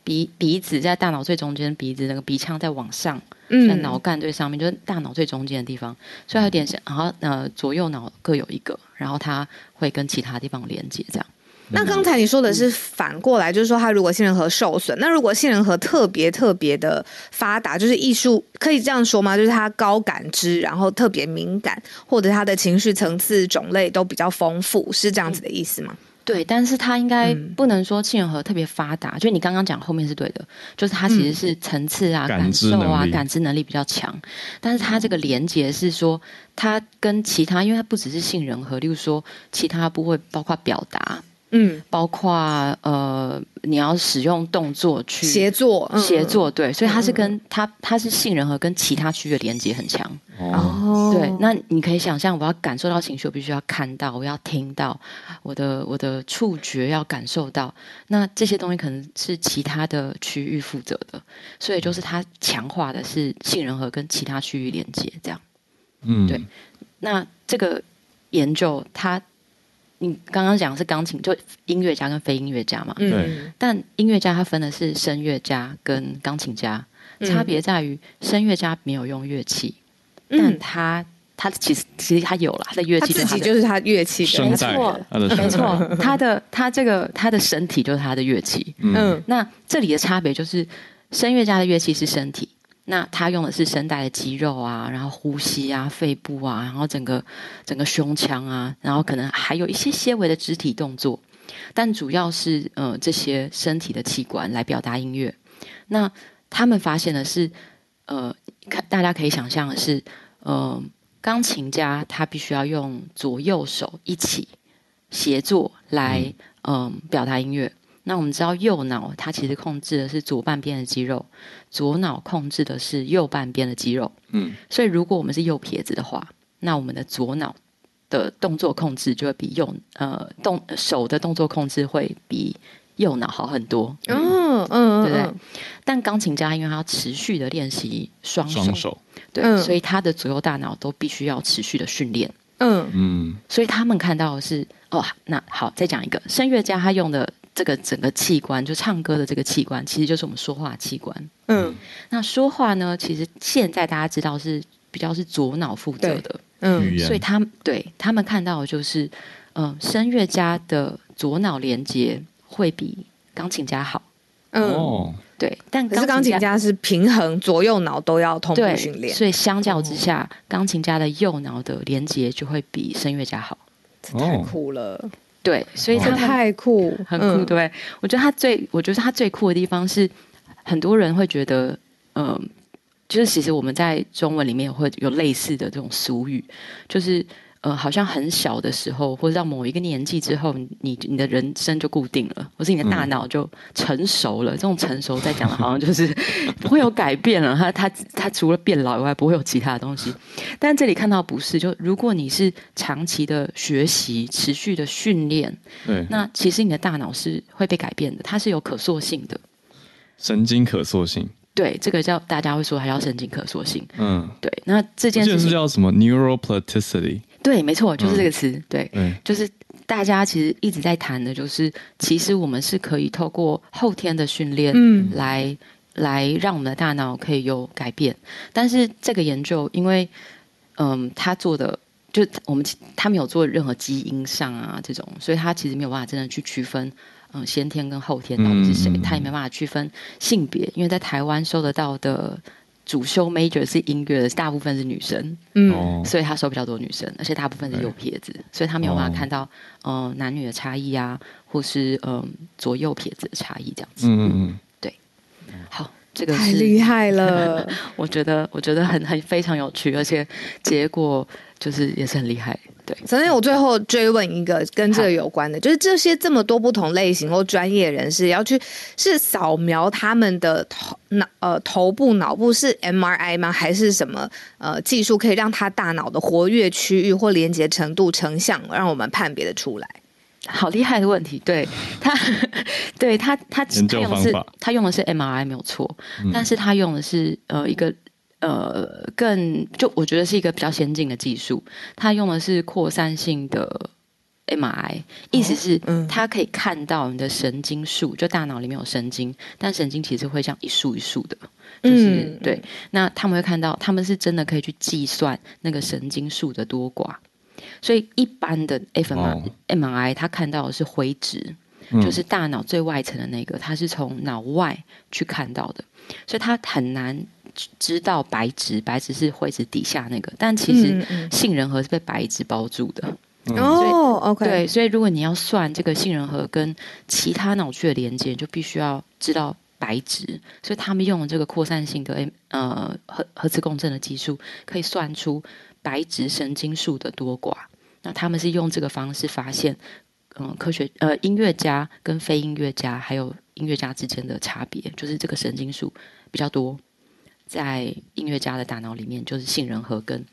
鼻鼻子在大脑最中间，鼻子那个鼻腔在往上，在嗯，脑干最上面，就是大脑最中间的地方，所以它有点像，然后呃左右脑各有一个，然后它会跟其他地方连接，这样。那刚才你说的是反过来，就是说，它如果杏仁核受损，那如果杏仁核特别特别的发达，就是艺术可以这样说吗？就是它高感知，然后特别敏感，或者它的情绪层次种类都比较丰富，是这样子的意思吗？对，但是它应该嗯不能说杏仁核特别发达，就你刚刚讲后面是对的，就是它其实是层次啊、感感受啊、感知能力比较强，但是它这个连接是说，它跟其他，因为它不只是杏仁核，例如说其他部位包括表达，嗯，包括呃你要使用动作去协作，嗯。协，作，对，所以它是跟它它是杏仁核跟其他区域的连接很强。哦。对，那你可以想象，我要感受到情绪，我必须要看到，我要听到，我的我的触觉要感受到。那这些东西可能是其他的区域负责的，所以就是它强化的是杏仁核跟其他区域连接这样。嗯，对。那这个研究，它你刚刚讲的是钢琴，就音乐家跟非音乐家嘛。嗯，但音乐家他分的是声乐家跟钢琴家，嗯。差别在于声乐家没有用乐器，但嗯，他他其实其实他有了他的乐器是他的，己就是他乐器没错，没，错，他的他这个他的身体就是他的乐器。嗯。嗯。那这里的差别就是，声乐家的乐器是身体，那他用的是声带的肌肉啊，然后呼吸啊、肺部啊，然后整个整个胸腔啊，然后可能还有一些些微的肢体动作，但主要是呃这些身体的器官来表达音乐。那他们发现的是，呃，看大家可以想象的是，呃，钢琴家他必须要用左右手一起协作来嗯、表达音乐。那我们知道右脑它其实控制的是左半边的肌肉，左脑控制的是右半边的肌肉。嗯，所以如果我们是右撇子的话，那我们的左脑的动作控制就会比右呃动手的动作控制会比右脑好很多。嗯嗯，对不对嗯？但钢琴家因为他要持续的练习双手，双手，对，嗯所以他的左右大脑都必须要持续的训练。嗯嗯所以他们看到的是哦，那好，再讲一个声乐家他用的这个整个器官，就唱歌的这个器官，其实就是我们说话器官。嗯。那说话呢，其实现在大家知道是比较是左脑负责的，嗯，所以他们对他们看到的就是，嗯、声乐家的左脑连接会比钢琴家好。嗯。哦，对，但可是钢琴家是平衡左右脑都要同步训练，所以相较之下，钢琴家的右脑的连接就会比声乐家好。这太酷了，对，所以他太酷，很酷，对？我觉得他最，我觉得他最酷的地方是，很多人会觉得，嗯、就是其实我们在中文里面也会有类似的这种俗语，就是呃，好像很小的时候，或者到某一个年纪之后，你你的人生就固定了，或是你的大脑就成熟了。这种成熟在讲的，好像就是 不会有改变了。他他他除了变老以外，不会有其他的东西。但这里看到不是，就如果你是长期的学习、持续的训练，对，那其实你的大脑是会被改变的，它是有可塑性的。神经可塑性，对，这个叫大家会说还要神经可塑性。嗯，对，那这件事情是，叫什么 neuroplasticity，对，没错，就是这个词。对，对，就是大家其实一直在谈的，就是其实我们是可以透过后天的训练，嗯来来让我们的大脑可以有改变。但是这个研究，因为嗯，他做的就我们他没有做任何基因上啊这种，所以他其实没有办法真的去区分。嗯，先天跟后天到底是谁？嗯嗯嗯他也没办法区分性别，因为在台湾收得到的主修 major 是音乐的，大部分是女生。嗯。哦，所以他收比较多女生，而且大部分是右撇子，所以他没有办法看到嗯、呃男女的差异啊，或是嗯、呃左右撇子的差异这样子。嗯嗯对。好，这个太厉害了，我觉得我觉得很很非常有趣，而且结果就是也是很厉害。对，曾经，我最后追问一个跟这个有关的，就是这些这么多不同类型或专业人士要去是扫描他们的头脑呃头部脑部是 MRI 吗？还是什么呃技术可以让他大脑的活跃区域或连接程度成像，让我们判别的出来？好厉害的问题，对。他，对他他他用的是他用的是 MRI 没有错，嗯。但是他用的是呃一个呃更就我觉得是一个比较先进的技术，它用的是扩散性的 MRI，意思是嗯它可以看到你的神经束，就大脑里面有神经，但神经其实会这样一束一束的，就是、嗯对。那他们会看到，他们是真的可以去计算那个神经束的多寡。所以一般的 MRI 它看到的是灰质，嗯就是大脑最外层的那个，它是从脑外去看到的，所以它很难知道白质，白质是灰质底下那个，但其实杏仁核是被白质包住的。嗯哦，OK，对，所以如果你要算这个杏仁核跟其他脑区的连接，就必须要知道白质。所以他们用了这个扩散性的呃核核磁共振的技术，可以算出白质神经束的多寡。那他们是用这个方式发现，嗯、科学呃音乐家跟非音乐家还有音乐家之间的差别，就是这个神经束比较多，在音乐家的大脑里面就是杏仁核跟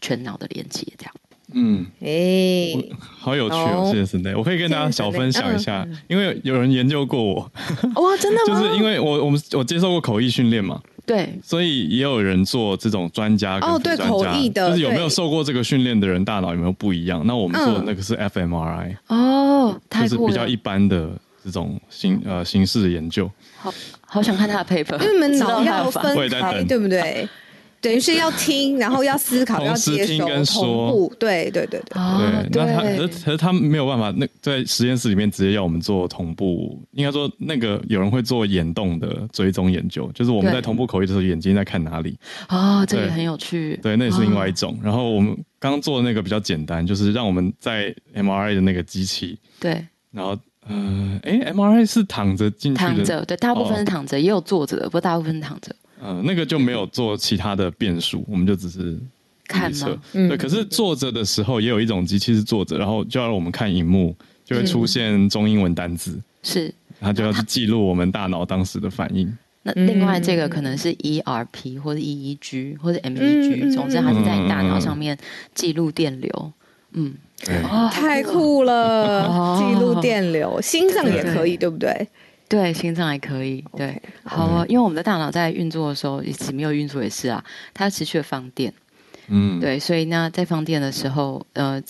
全脑的连接这样。嗯，哎，好有趣哦哦，谢谢我可以跟大家小分享一下，因为有人研究过我，哇，真的吗？就是因为我我们我接受过口译训练嘛，对，所以也有人做这种专家跟哦对口译的就是有没有受过这个训练的人，大脑有没有不一样？那我们做的那个是 fMRI，、哦，就是比较一！般的这种形呃形式的研究。好好想看他的 paper，因为你们脑要分开，对不对？等于是要听，然后要思考，要接听跟说同步，对对对对。哦对，那他可是可是他没有办法，那在实验室里面直接要我们做同步，应该说那个有人会做眼动的追踪研究，就是我们在同步口译的时候，眼睛在看哪里，哦，这个对很有趣。对，那也是另外一种。然后我们刚刚做的那个比较简单，就是让我们在 MRI 的那个机器，对，然后呃，哎，MRI 是躺着进去的，躺着，对，大部分是哦躺着，也有坐着的，不过大部分是躺着。呃，那个就没有做其他的变数，我们就只是看预测。嗯对，可是坐着的时候也有一种机器是坐着，然后就要让我们看荧幕，就会出现中英文单字，是，它就要去记录我们大脑当时的反应。那嗯另外这个可能是 ERP 或者 EEG 或者嗯 MEG，嗯总之它是在你大脑嗯上面记录电流。嗯，对，哦，太酷了！哦记录电流，心脏也可以，对不对？对，心脏也可以。对，好啊，因为我们的大脑在运作的时候，一直没有运作也是啊，它持续的放电。嗯，对，所以那，在放电的时候，呃，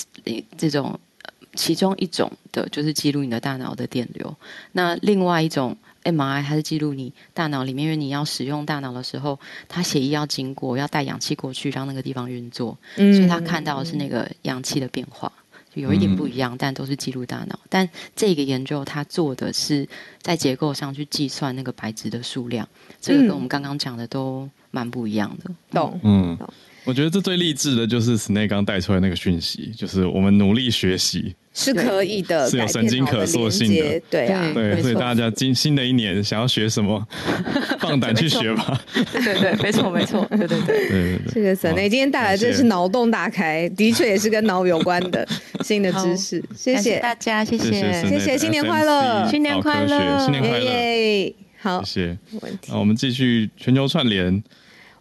这种呃其中一种的就是记录你的大脑的电流，那另外一种 MRI 它是记录你大脑里面，因为你要使用大脑的时候，它血液要经过，要带氧气过去，让那个地方运作，所以它看到的是那个氧气的变化。有一点不一样，但都是记录大脑。但这个研究它做的是在结构上去计算那个白质的数量，这个跟我们刚刚讲的都蛮不一样的。懂，嗯，我觉得这最励志的就是 Snake 刚带出来那个讯息，就是我们努力学习。是可以的，是有神经可塑性的，对啊，对，所以大家今新的一年想要学什么，放胆去学吧。对对，没错没错，对对对对对。这个神内今天带来真是脑洞大开，的确也是跟脑有关的 新的知识。谢谢大家，谢谢谢谢，新年快乐，新年快乐，新年快乐，好，谢谢。那我们继续全球串联。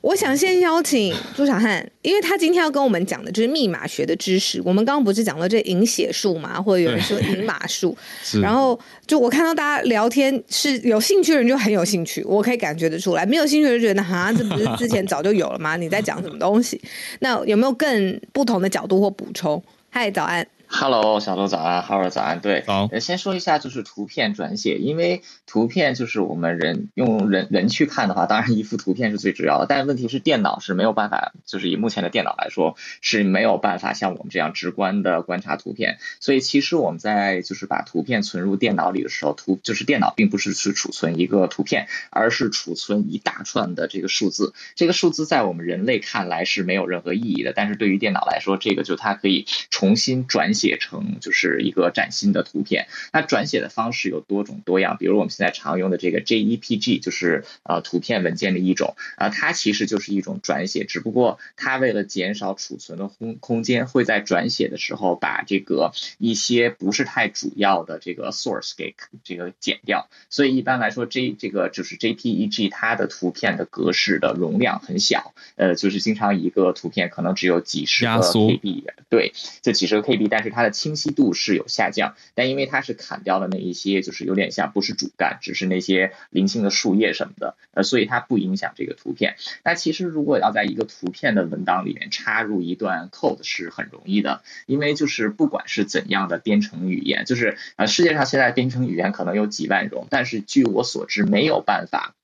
我想先邀请朱小汉，因为他今天要跟我们讲的就是密码学的知识。我们刚刚不是讲了这隐写术嘛，或者有人说隐码术，然后就我看到大家聊天是有兴趣的人就很有兴趣，我可以感觉得出来；没有兴趣就觉得哈，这不是之前早就有了吗？你在讲什么东西？那有没有更不同的角度或补充？嗨，早安。Hello，小周早安，Hello 早安，对，好，先说一下就是图片转写，因为图片就是我们人用人人去看的话，当然一幅图片是最主要的，但是问题是电脑是没有办法，就是以目前的电脑来说是没有办法像我们这样直观的观察图片，所以其实我们在就是把图片存入电脑里的时候，图就是电脑并不是去储存一个图片，而是储存一大串的这个数字，这个数字在我们人类看来是没有任何意义的，但是对于电脑来说，这个就它可以重新转写。写成就是一个崭新的图片，那转写的方式有多种多样，比如我们现在常用的这个 JPG，就是呃图片文件的一种，啊，它其实就是一种转写，只不过它为了减少储存的空空间，会在转写的时候把这个一些不是太主要的这个 source 给这个剪掉，所以一般来说，J 这个就是 JPEG，它的图片的格式的容量很小，呃，就是经常一个图片可能只有几十个 KB，对，就几十个 KB，但是它的清晰度是有下降，但因为它是砍掉了那一些，就是有点像不是主干，只是那些零星的树叶什么的，呃，所以它不影响这个图片。那其实如果要在一个图片的文档里面插入一段 code 是很容易的，因为就是不管是怎样的编程语言，就是呃世界上现在编程语言可能有几万种，但是据我所知没有办法。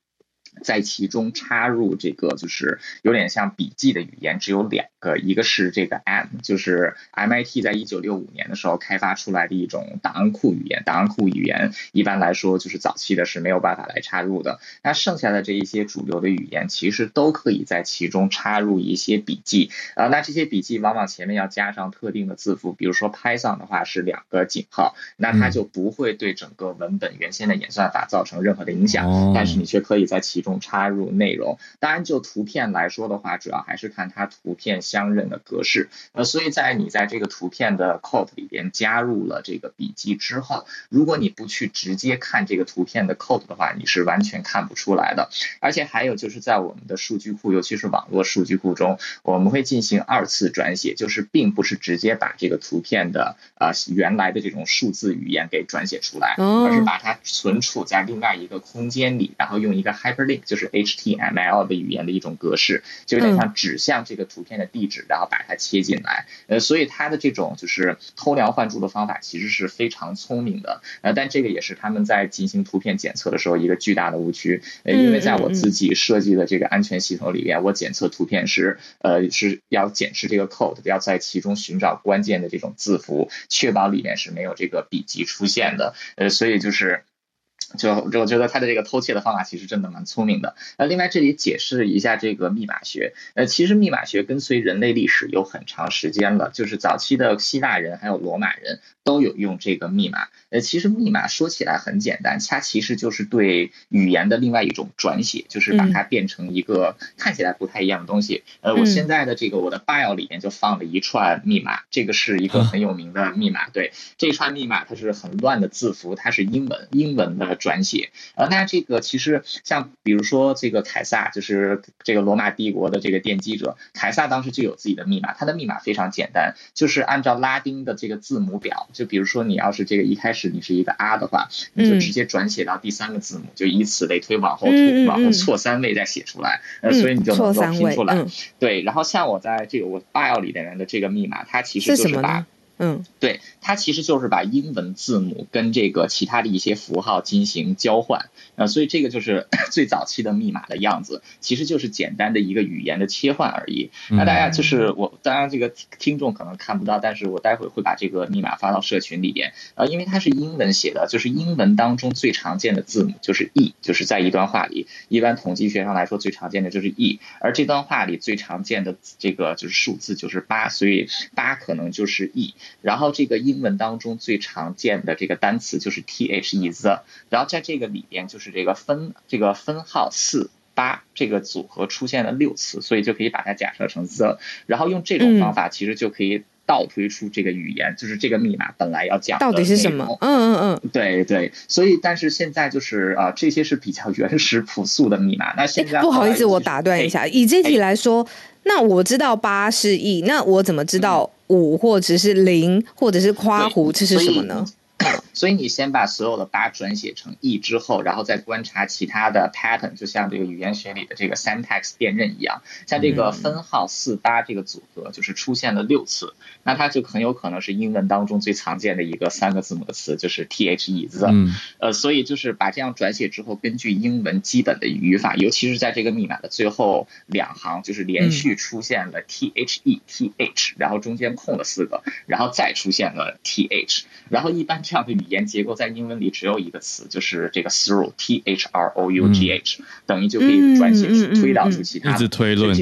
在其中插入这个就是有点像笔记的语言，只有两个，一个是这个 M，就是 MIT 在一九六五年的时候开发出来的一种档案库语言。档案库语言一般来说就是早期的是没有办法来插入的。那剩下的这一些主流的语言，其实都可以在其中插入一些笔记。啊，那这些笔记往往前面要加上特定的字符，比如说 Python 的话是两个井号，那它就不会对整个文本原先的演算法造成任何的影响。但是你却可以在其中。插入内容，当然就图片来说的话，主要还是看它图片相认的格式。呃，所以在你在这个图片的 code 里边加入了这个笔记之后，如果你不去直接看这个图片的 code 的话，你是完全看不出来的。而且还有就是在我们的数据库，尤其是网络数据库中，我们会进行二次转写，就是并不是直接把这个图片的啊原来的这种数字语言给转写出来，而是把它存储在另外一个空间里，然后用一个就是 HTML 的语言的一种格式，就有点像指向这个图片的地址，然后把它切进来。呃，所以它的这种就是偷梁换柱的方法其实是非常聪明的。呃，但这个也是他们在进行图片检测的时候一个巨大的误区。呃，因为在我自己设计的这个安全系统里边，我检测图片是呃是要检视这个 code，要在其中寻找关键的这种字符，确保里面是没有这个笔记出现的。呃，所以就是。就我觉得他的这个偷窃的方法其实真的蛮聪明的。那另外这里解释一下这个密码学。呃，其实密码学跟随人类历史有很长时间了，就是早期的希腊人还有罗马人都有用这个密码。呃，其实密码说起来很简单，它其实就是对语言的另外一种转写，就是把它变成一个看起来不太一样的东西。呃，我现在的这个我的 bio 里面就放了一串密码，这个是一个很有名的密码。对，这一串密码它是很乱的字符，它是英文，英文的。转写，呃，那这个其实像比如说这个凯撒，就是这个罗马帝国的这个奠基者，凯撒当时就有自己的密码，他的密码非常简单，就是按照拉丁的这个字母表，就比如说你要是这个一开始你是一个 R 的话，你就直接转写到第三个字母，就以此类推往后推，往后错三位再写出来，呃，所以你就能够拼出来。对，然后像我在这个我 bio 里的人的这个密码，它其实就是把。嗯，对，它其实就是把英文字母跟这个其他的一些符号进行交换，呃，所以这个就是 最早期的密码的样子，其实就是简单的一个语言的切换而已。那大家就是我，当然这个听众可能看不到，但是我待会会把这个密码发到社群里边，呃，因为它是英文写的，就是英文当中最常见的字母就是 e，就是在一段话里，一般统计学上来说最常见的就是 e，而这段话里最常见的这个就是数字就是八，所以八可能就是 e。然后这个英文当中最常见的这个单词就是 t h e the，然后在这个里边就是这个分这个分号四八这个组合出现了六次，所以就可以把它假设成 the，然后用这种方法其实就可以倒推出这个语言，就是这个密码本来要讲到底是什么？嗯嗯嗯，对对，所以但是现在就是啊，这些是比较原始朴素的密码。那现在不好意思，我打断一下，以这题来说，那我知道八是 e，那我怎么知道？五或者是零，或者是夸弧，这是什么呢？所以你先把所有的八转写成 e 之后，然后再观察其他的 pattern，就像这个语言学里的这个 syntax 辨认一样，像这个分号四八这个组合就是出现了六次，那它就很有可能是英文当中最常见的一个三个字母的词，就是 t h e the。呃，所以就是把这样转写之后，根据英文基本的语法，尤其是在这个密码的最后两行，就是连续出现了 t h e t h，然后中间空了四个，然后再出现了 t h，然后一般这样的语言结构在英文里只有一个词，就是这个 through，t h r o u g h，等于就可以转写出推导出其他的。推论。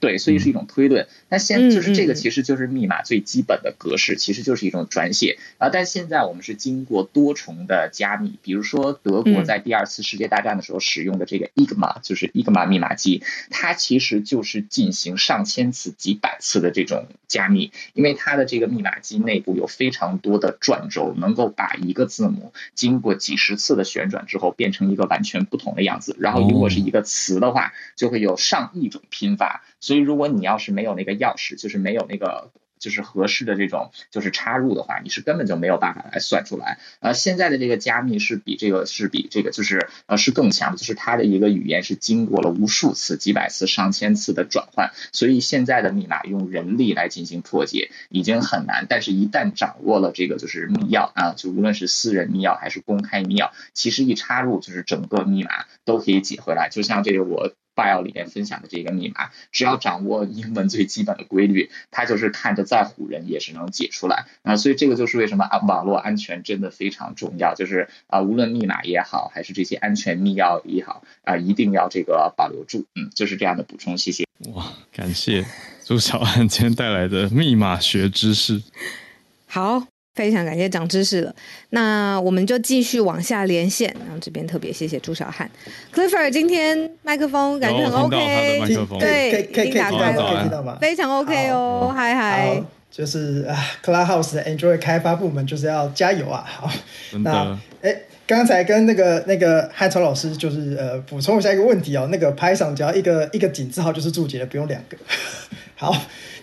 对，所以是一种推论。那现就是这个，其实就是密码最基本的格式，其实就是一种转写啊。但现在我们是经过多重的加密，比如说德国在第二次世界大战的时候使用的这个 Enigma，就是 Enigma 密码机，它其实就是进行上千次、几百次的这种加密，因为它的这个密码机内部有非常多的转轴，能够把一个字母经过几十次的旋转之后变成一个完全不同的样子。然后如果是一个词的话，就会有上亿种拼法。所以，如果你要是没有那个钥匙，就是没有那个就是合适的这种就是插入的话，你是根本就没有办法来算出来。呃，现在的这个加密是比这个是比这个就是呃是更强，就是它的一个语言是经过了无数次、几百次、上千次的转换，所以现在的密码用人力来进行破解已经很难。但是，一旦掌握了这个就是密钥啊，就无论是私人密钥还是公开密钥，其实一插入就是整个密码都可以解回来。就像这个我。File 里面分享的这个密码，只要掌握英文最基本的规律，它就是看着再唬人也是能解出来啊。所以这个就是为什么啊，网络安全真的非常重要，就是啊，无论密码也好，还是这些安全密钥也好啊，一定要这个保留住。嗯，就是这样的补充，谢谢。哇，感谢朱小安今天带来的密码学知识。好。非常感谢长知识了，那我们就继续往下连线。然后这边特别谢谢朱小汉，Clifford 今天麦克风感觉很 OK，对，可以可以打开了，非常 OK 哦，嗨嗨，就是啊，Cloudhouse 的 Android 开发部门就是要加油啊！好，那哎，刚才跟那个那个汉超老师就是呃补充一下一个问题哦，那个 Python 只要一个一个井字号就是注解的，不用两个。好。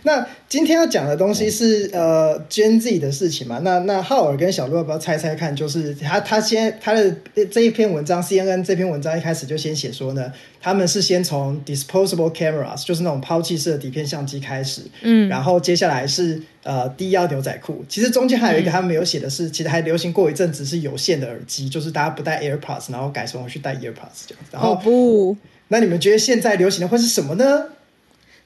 那今天要讲的东西是呃 Gen Z 的事情嘛？那那浩尔跟小鹿要不要猜猜看？就是他他先他的这一篇文章，CNN 这篇文章一开始就先写说呢，他们是先从 disposable cameras，就是那种抛弃式的底片相机开始，嗯，然后接下来是呃低腰牛仔裤。其实中间还有一个他们没有写的是，其实还流行过一阵子是有线的耳机，就是大家不戴 AirPods，然后改成去戴 AirPods 这样。然后不，那你们觉得现在流行的会是什么呢？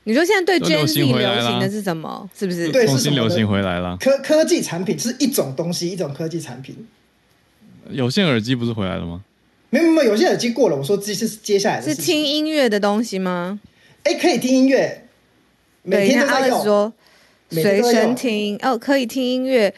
你说现在对 Gen Z 流行的是什么？是不是？对，重新流行回来了。科科技产品是一种东西，一种科技产品。有线耳机不是回来了吗？没有没有，有线耳机过了。我说这是接下来的是听音乐的东西吗？哎，可以听音乐。每天都在用。说随身听哦，可以听音乐。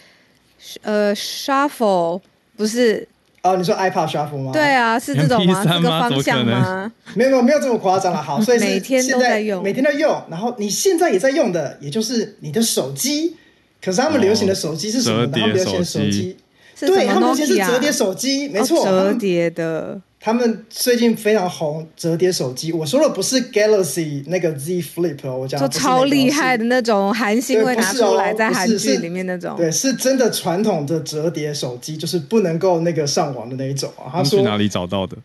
呃，Shuffle 不是。哦，你说 iPad Shuffle 吗？对啊，是这种吗？这个方向吗？没有没有没有这么夸张了。好，所以每天都在用，每天都用。然后你现在也在用的，也就是你的手机。可是他们流行的手机是什么？他们流行的手机，对，他们流行是折叠手机，没错，折叠的。他们最近非常红折叠手机，我说的不是 Galaxy 那个 Z Flip 哦，我讲就超厉害的那种韩星会拿出来在韩剧里面那种，对，是真的传统的折叠手机，就是不能够那个上网的那一种啊。他说哪里找到的？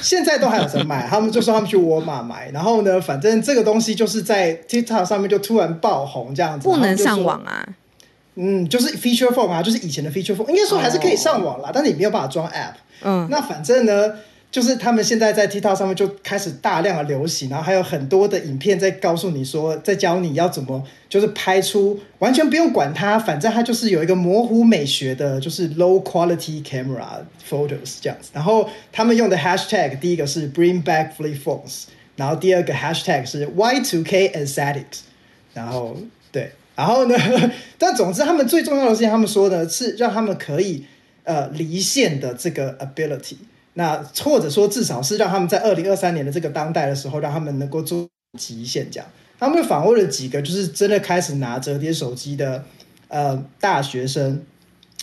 现在都还有在卖，他们就说他们去沃尔玛买，然后呢，反正这个东西就是在 TikTok 上面就突然爆红这样子，不能上网啊。嗯，就是 feature phone 啊，就是以前的 feature phone，应该说还是可以上网啦，但是你没有办法装 app。嗯，那反正呢。就是他们现在在 TikTok 上面就开始大量的流行，然后还有很多的影片在告诉你说，在教你要怎么就是拍出完全不用管它，反正它就是有一个模糊美学的，就是 low quality camera photos 这样子。然后他们用的 hashtag 第一个是 bring back flip phones，然后第二个 hashtag 是 Y2K aesthetics。然后对，然后呢，但总之他们最重要的事情，他们说的是让他们可以呃离线的这个 ability。那或者说，至少是让他们在二零二三年的这个当代的时候，让他们能够做极限这样。他们访问了几个，就是真的开始拿折叠手机的呃大学生。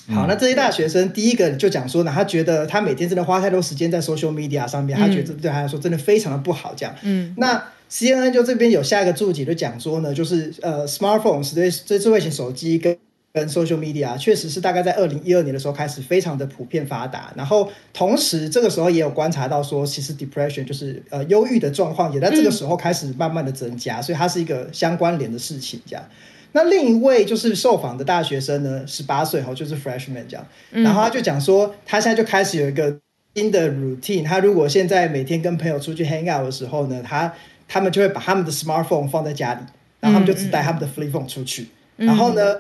好，那这些大学生第一个就讲说呢，他觉得他每天真的花太多时间在 social media 上面，他觉得对他来说真的非常的不好。这样，嗯，那 CNN 就这边有下一个注解就讲说呢，就是呃，smartphones 这这智慧型手机跟跟 social media 确实是大概在二零一二年的时候开始非常的普遍发达，然后同时这个时候也有观察到说，其实 depression 就是呃忧郁的状况也在这个时候开始慢慢的增加，所以它是一个相关联的事情这样。那另一位就是受访的大学生呢，十八岁哈，就是 freshman 这样，然后他就讲说，他现在就开始有一个新的 routine，他如果现在每天跟朋友出去 hang out 的时候呢，他他们就会把他们的 smartphone 放在家里，然后他们就只带他们的 flip phone 出去，然后呢。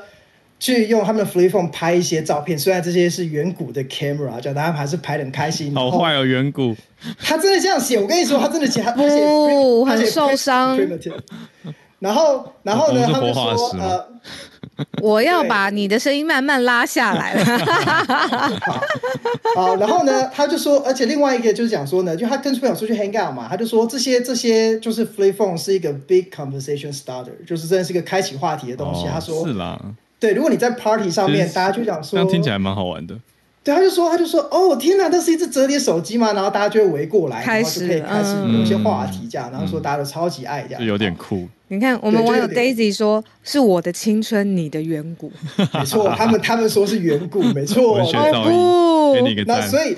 去用他们的 flip phone 拍一些照片，虽然这些是远古的 camera，叫大家还是拍的很开心。好坏哦，远古。他真的这样写，我跟你说，他真的写，他写很受伤。然后，然后呢，他们说，呃，我要把你的声音慢慢拉下来了。好，然后呢，他就说，而且另外一个就是讲说呢，就他跟朋友出去 hang out 嘛，他就说这些这些就是 flip phone 是一个 big conversation starter，就是真的是一个开启话题的东西。他说是啦。对，如果你在 party 上面，大家就讲说，这样听起来蛮好玩的。对，他就说，他就说，哦，天哪，那是一只折叠手机吗？然后大家就会围过来，然后就可以开始有一些话题这样，然后说大家都超级爱这样，有点酷。你看，我们网友 Daisy 说，是我的青春，你的远古，没错，他们他们说是远古，没错，好酷。那所以。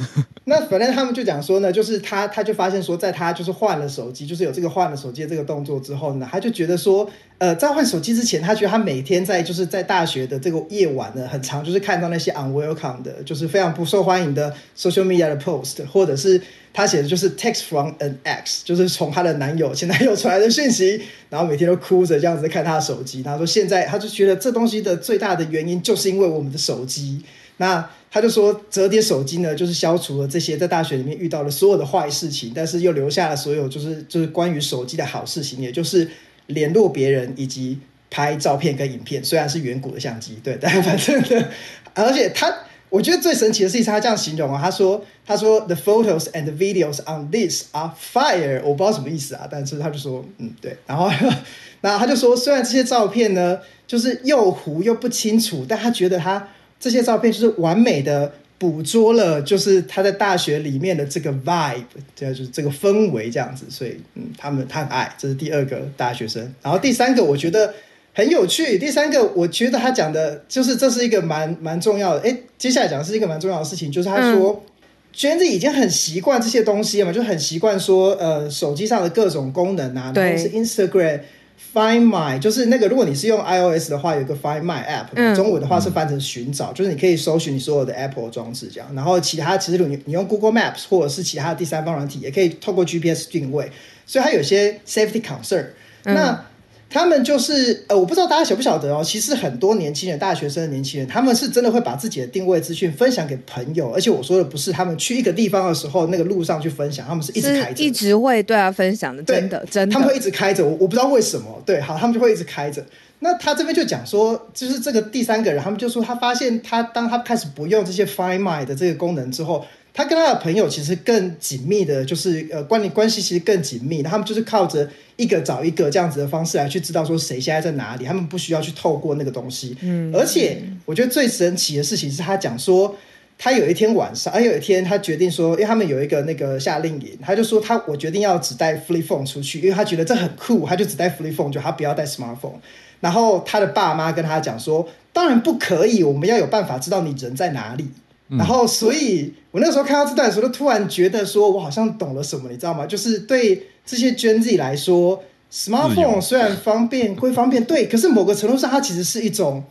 那反正他们就讲说呢，就是他他就发现说，在他就是换了手机，就是有这个换了手机的这个动作之后呢，他就觉得说，呃，在换手机之前，他觉得他每天在就是在大学的这个夜晚呢，很长，就是看到那些 unwelcome 的，就是非常不受欢迎的 social media 的 post，或者是他写的就是 text from an ex，就是从他的男友前男友传来的讯息，然后每天都哭着这样子看他的手机，他说现在他就觉得这东西的最大的原因就是因为我们的手机，那。他就说，折叠手机呢，就是消除了这些在大学里面遇到的所有的坏事情，但是又留下了所有就是就是关于手机的好事情，也就是联络别人以及拍照片跟影片。虽然是远古的相机，对，但反正呢，而且他我觉得最神奇的是他这样形容啊，他说他说 the photos and videos on this are fire，我不知道什么意思啊，但是他就说嗯对，然后 然后他就说，虽然这些照片呢就是又糊又不清楚，但他觉得他。这些照片就是完美的捕捉了，就是他在大学里面的这个 vibe，就是这个氛围这样子，所以嗯，他们他很爱，这是第二个大学生。然后第三个我觉得很有趣，第三个我觉得他讲的就是这是一个蛮蛮重要的。哎，接下来讲的是一个蛮重要的事情，就是他说，娟子已经很习惯这些东西了嘛，就很习惯说呃手机上的各种功能啊，然后是 Instagram。Find My 就是那个，如果你是用 iOS 的话，有一个 Find My App，中文的话是翻成寻找，就是你可以搜寻你所有的 Apple 装置这样。然后其他其实你你用 Google Maps 或者是其他的第三方软体，也可以透过 GPS 定位，所以它有些 safety concern。那他们就是呃，我不知道大家晓不晓得哦。其实很多年轻人，大学生的年轻人，他们是真的会把自己的定位资讯分享给朋友。而且我说的不是他们去一个地方的时候，那个路上去分享，他们是一直开着，一直会对啊分享的，真的真的，他们会一直开着。我我不知道为什么，对，好，他们就会一直开着。那他这边就讲说，就是这个第三个人，他们就说他发现他当他开始不用这些 Find My 的这个功能之后。他跟他的朋友其实更紧密的，就是呃关联关系其实更紧密。他们就是靠着一个找一个这样子的方式来去知道说谁现在在哪里，他们不需要去透过那个东西。嗯，而且我觉得最神奇的事情是他讲说，他有一天晚上，而有一天他决定说，因为他们有一个那个夏令营，他就说他我决定要只带 flip phone 出去，因为他觉得这很酷，他就只带 flip phone，就他不要带 smartphone。然后他的爸妈跟他讲说，当然不可以，我们要有办法知道你人在哪里。然后，所以我那时候看到这段的时候，突然觉得说，我好像懂了什么，你知道吗？就是对这些捐自己来说，smartphone 虽然方便归方便，对，可是某个程度上，它其实是一种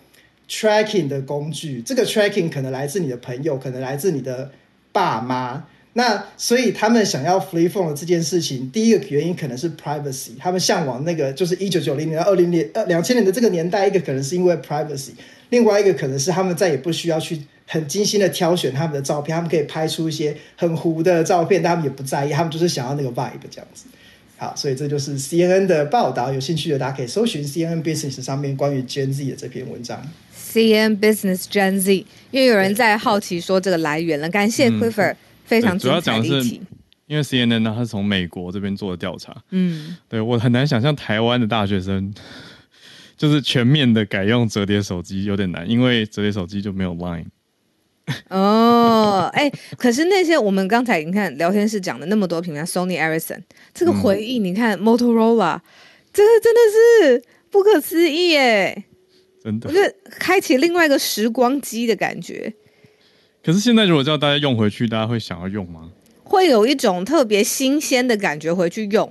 tracking 的工具，这个 tracking 可能来自你的朋友，可能来自你的爸妈。那所以他们想要 free phone 的这件事情，第一个原因可能是 privacy，他们向往那个就是一九九零年到二零年呃两千年的这个年代，一个可能是因为 privacy，另外一个可能是他们再也不需要去很精心的挑选他们的照片，他们可以拍出一些很糊的照片，但他们也不在意，他们就是想要那个 vibe 这样子。好，所以这就是 CNN 的报道，有兴趣的大家可以搜寻 CNN Business 上面关于 Gen Z 的这篇文章。CNN Business Gen Z，因为有人在好奇说这个来源了，感谢 Quiver。非常主要讲的是，因为 CNN 呢，它是从美国这边做的调查。嗯，对我很难想象台湾的大学生 就是全面的改用折叠手机有点难，因为折叠手机就没有 Line。哦，哎，可是那些我们刚才你看聊天室讲的那么多品牌，Sony Ericsson 这个回忆，你看 Motorola，这个真的是不可思议耶，真的，我觉得开启另外一个时光机的感觉。可是现在如果叫大家用回去，大家会想要用吗？会有一种特别新鲜的感觉回去用。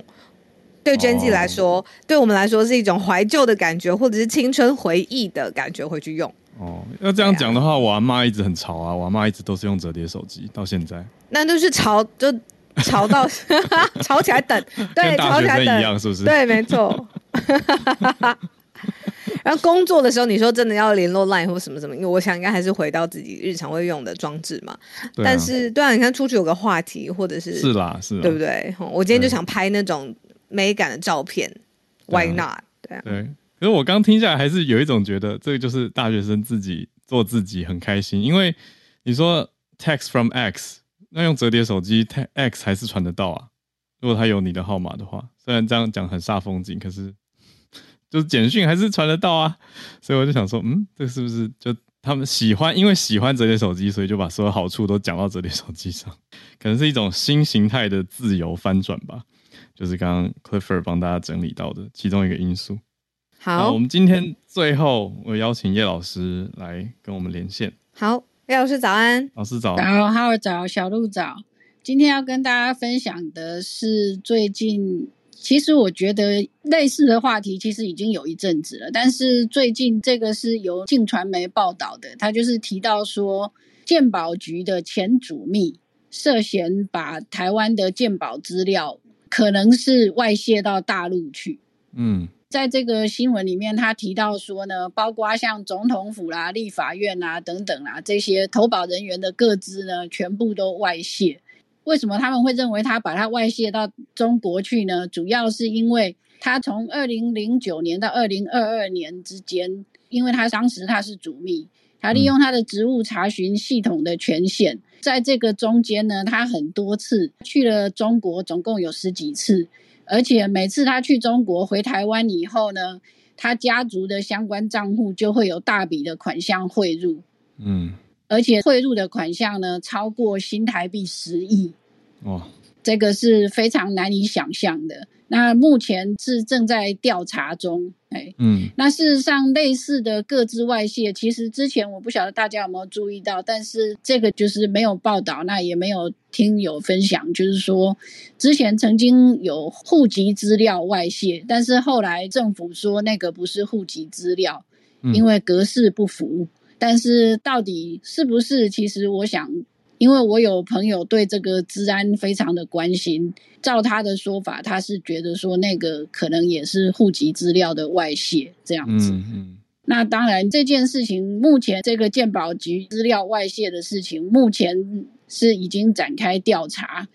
对 Gen Z 来说，对我们来说是一种怀旧的感觉，或者是青春回忆的感觉回去用。哦，要这样讲的话，我阿妈一直很潮啊，我阿妈一直都是用折叠手机到现在。那就是潮，就潮到 潮起来等，对，潮起来等一样，是不是？对，没错。然后工作的时候，你说真的要联络 Line 或什么什么，因为我想应该还是回到自己日常会用的装置嘛。但是，对啊，你看出去有个话题，或者是是啦，是，对不对？我今天就想拍那种美感的照片，Why not？对啊。对。可是我刚听下来，还是有一种觉得，这个就是大学生自己做自己很开心，因为你说 Text from X，那用折叠手机，X 还是传得到啊。如果他有你的号码的话，虽然这样讲很煞风景，可是。就是简讯还是传得到啊，所以我就想说，嗯，这是不是就他们喜欢，因为喜欢折叠手机，所以就把所有好处都讲到折叠手机上，可能是一种新形态的自由翻转吧。就是刚刚 Clifford 帮大家整理到的其中一个因素。好，我们今天最后我邀请叶老师来跟我们连线。好，叶老师早安，老师早，好，好早，小鹿早。今天要跟大家分享的是最近。其实我觉得类似的话题其实已经有一阵子了，但是最近这个是由晋传媒报道的，他就是提到说，鉴宝局的前主秘涉嫌把台湾的鉴宝资料可能是外泄到大陆去。嗯，在这个新闻里面，他提到说呢，包括像总统府啦、立法院啊等等啊这些投保人员的各资呢，全部都外泄。为什么他们会认为他把它外泄到中国去呢？主要是因为他从二零零九年到二零二二年之间，因为他当时他是主秘，他利用他的职务查询系统的权限，在这个中间呢，他很多次去了中国，总共有十几次，而且每次他去中国回台湾以后呢，他家族的相关账户就会有大笔的款项汇入。嗯。而且汇入的款项呢，超过新台币十亿，哇，这个是非常难以想象的。那目前是正在调查中，哎，嗯，那事实上类似的各自外泄，其实之前我不晓得大家有没有注意到，但是这个就是没有报道，那也没有听有分享，就是说之前曾经有户籍资料外泄，但是后来政府说那个不是户籍资料，因为格式不符。但是到底是不是？其实我想，因为我有朋友对这个治安非常的关心，照他的说法，他是觉得说那个可能也是户籍资料的外泄这样子。嗯嗯。那当然，这件事情目前这个鉴宝局资料外泄的事情，目前是已经展开调查。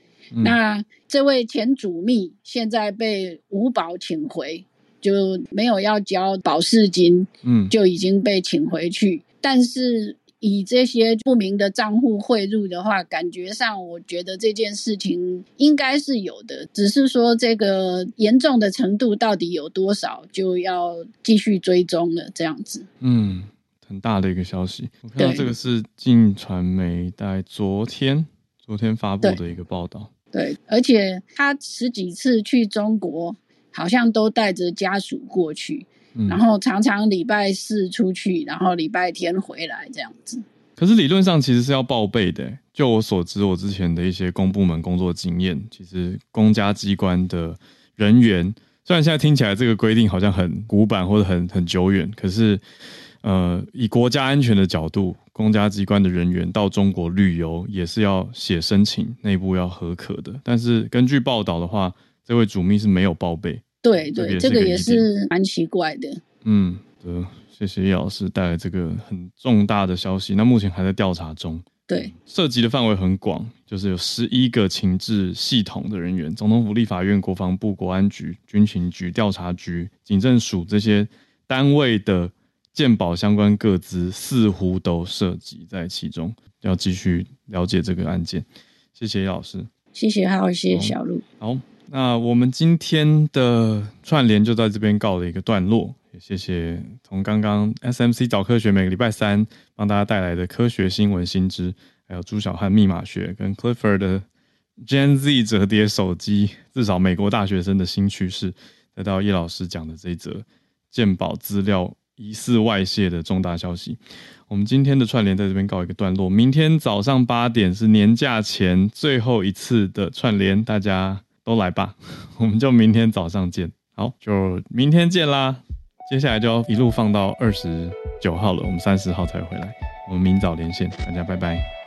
那这位前主秘现在被五保请回，就没有要交保释金，嗯，就已经被请回去。但是以这些不明的账户汇入的话，感觉上我觉得这件事情应该是有的，只是说这个严重的程度到底有多少，就要继续追踪了。这样子，嗯，很大的一个消息。我看到这个是晋传媒在昨天昨天发布的一个报道。对，而且他十几次去中国，好像都带着家属过去。然后常常礼拜四出去，然后礼拜天回来这样子。可是理论上其实是要报备的。就我所知，我之前的一些公部门工作经验，其实公家机关的人员，虽然现在听起来这个规定好像很古板或者很很久远，可是呃，以国家安全的角度，公家机关的人员到中国旅游也是要写申请，内部要合可的。但是根据报道的话，这位主秘是没有报备。对对，这个也是蛮奇怪的。嗯，对，谢谢叶老师带来这个很重大的消息。那目前还在调查中。对，涉及的范围很广，就是有十一个情治系统的人员，总统府、立法院、国防部、国安局、军情局、调查局、警政署这些单位的鉴保相关各资，似乎都涉及在其中。要继续了解这个案件。谢谢叶老师，谢谢还有谢谢小鹿。好，那我们今天的串联就在这边告了一个段落。也谢谢从刚刚 S M C 早科学每个礼拜三帮大家带来的科学新闻新知，还有朱小汉密码学跟 Clifford 的 Gen Z 折叠手机，至少美国大学生的新趋势，再到叶老师讲的这一则鉴宝资料疑似外泄的重大消息。我们今天的串联在这边告一个段落，明天早上八点是年假前最后一次的串联，大家都来吧，我们就明天早上见，好，就明天见啦。接下来就要一路放到二十九号了，我们三十号才回来。我们明早连线，大家拜拜。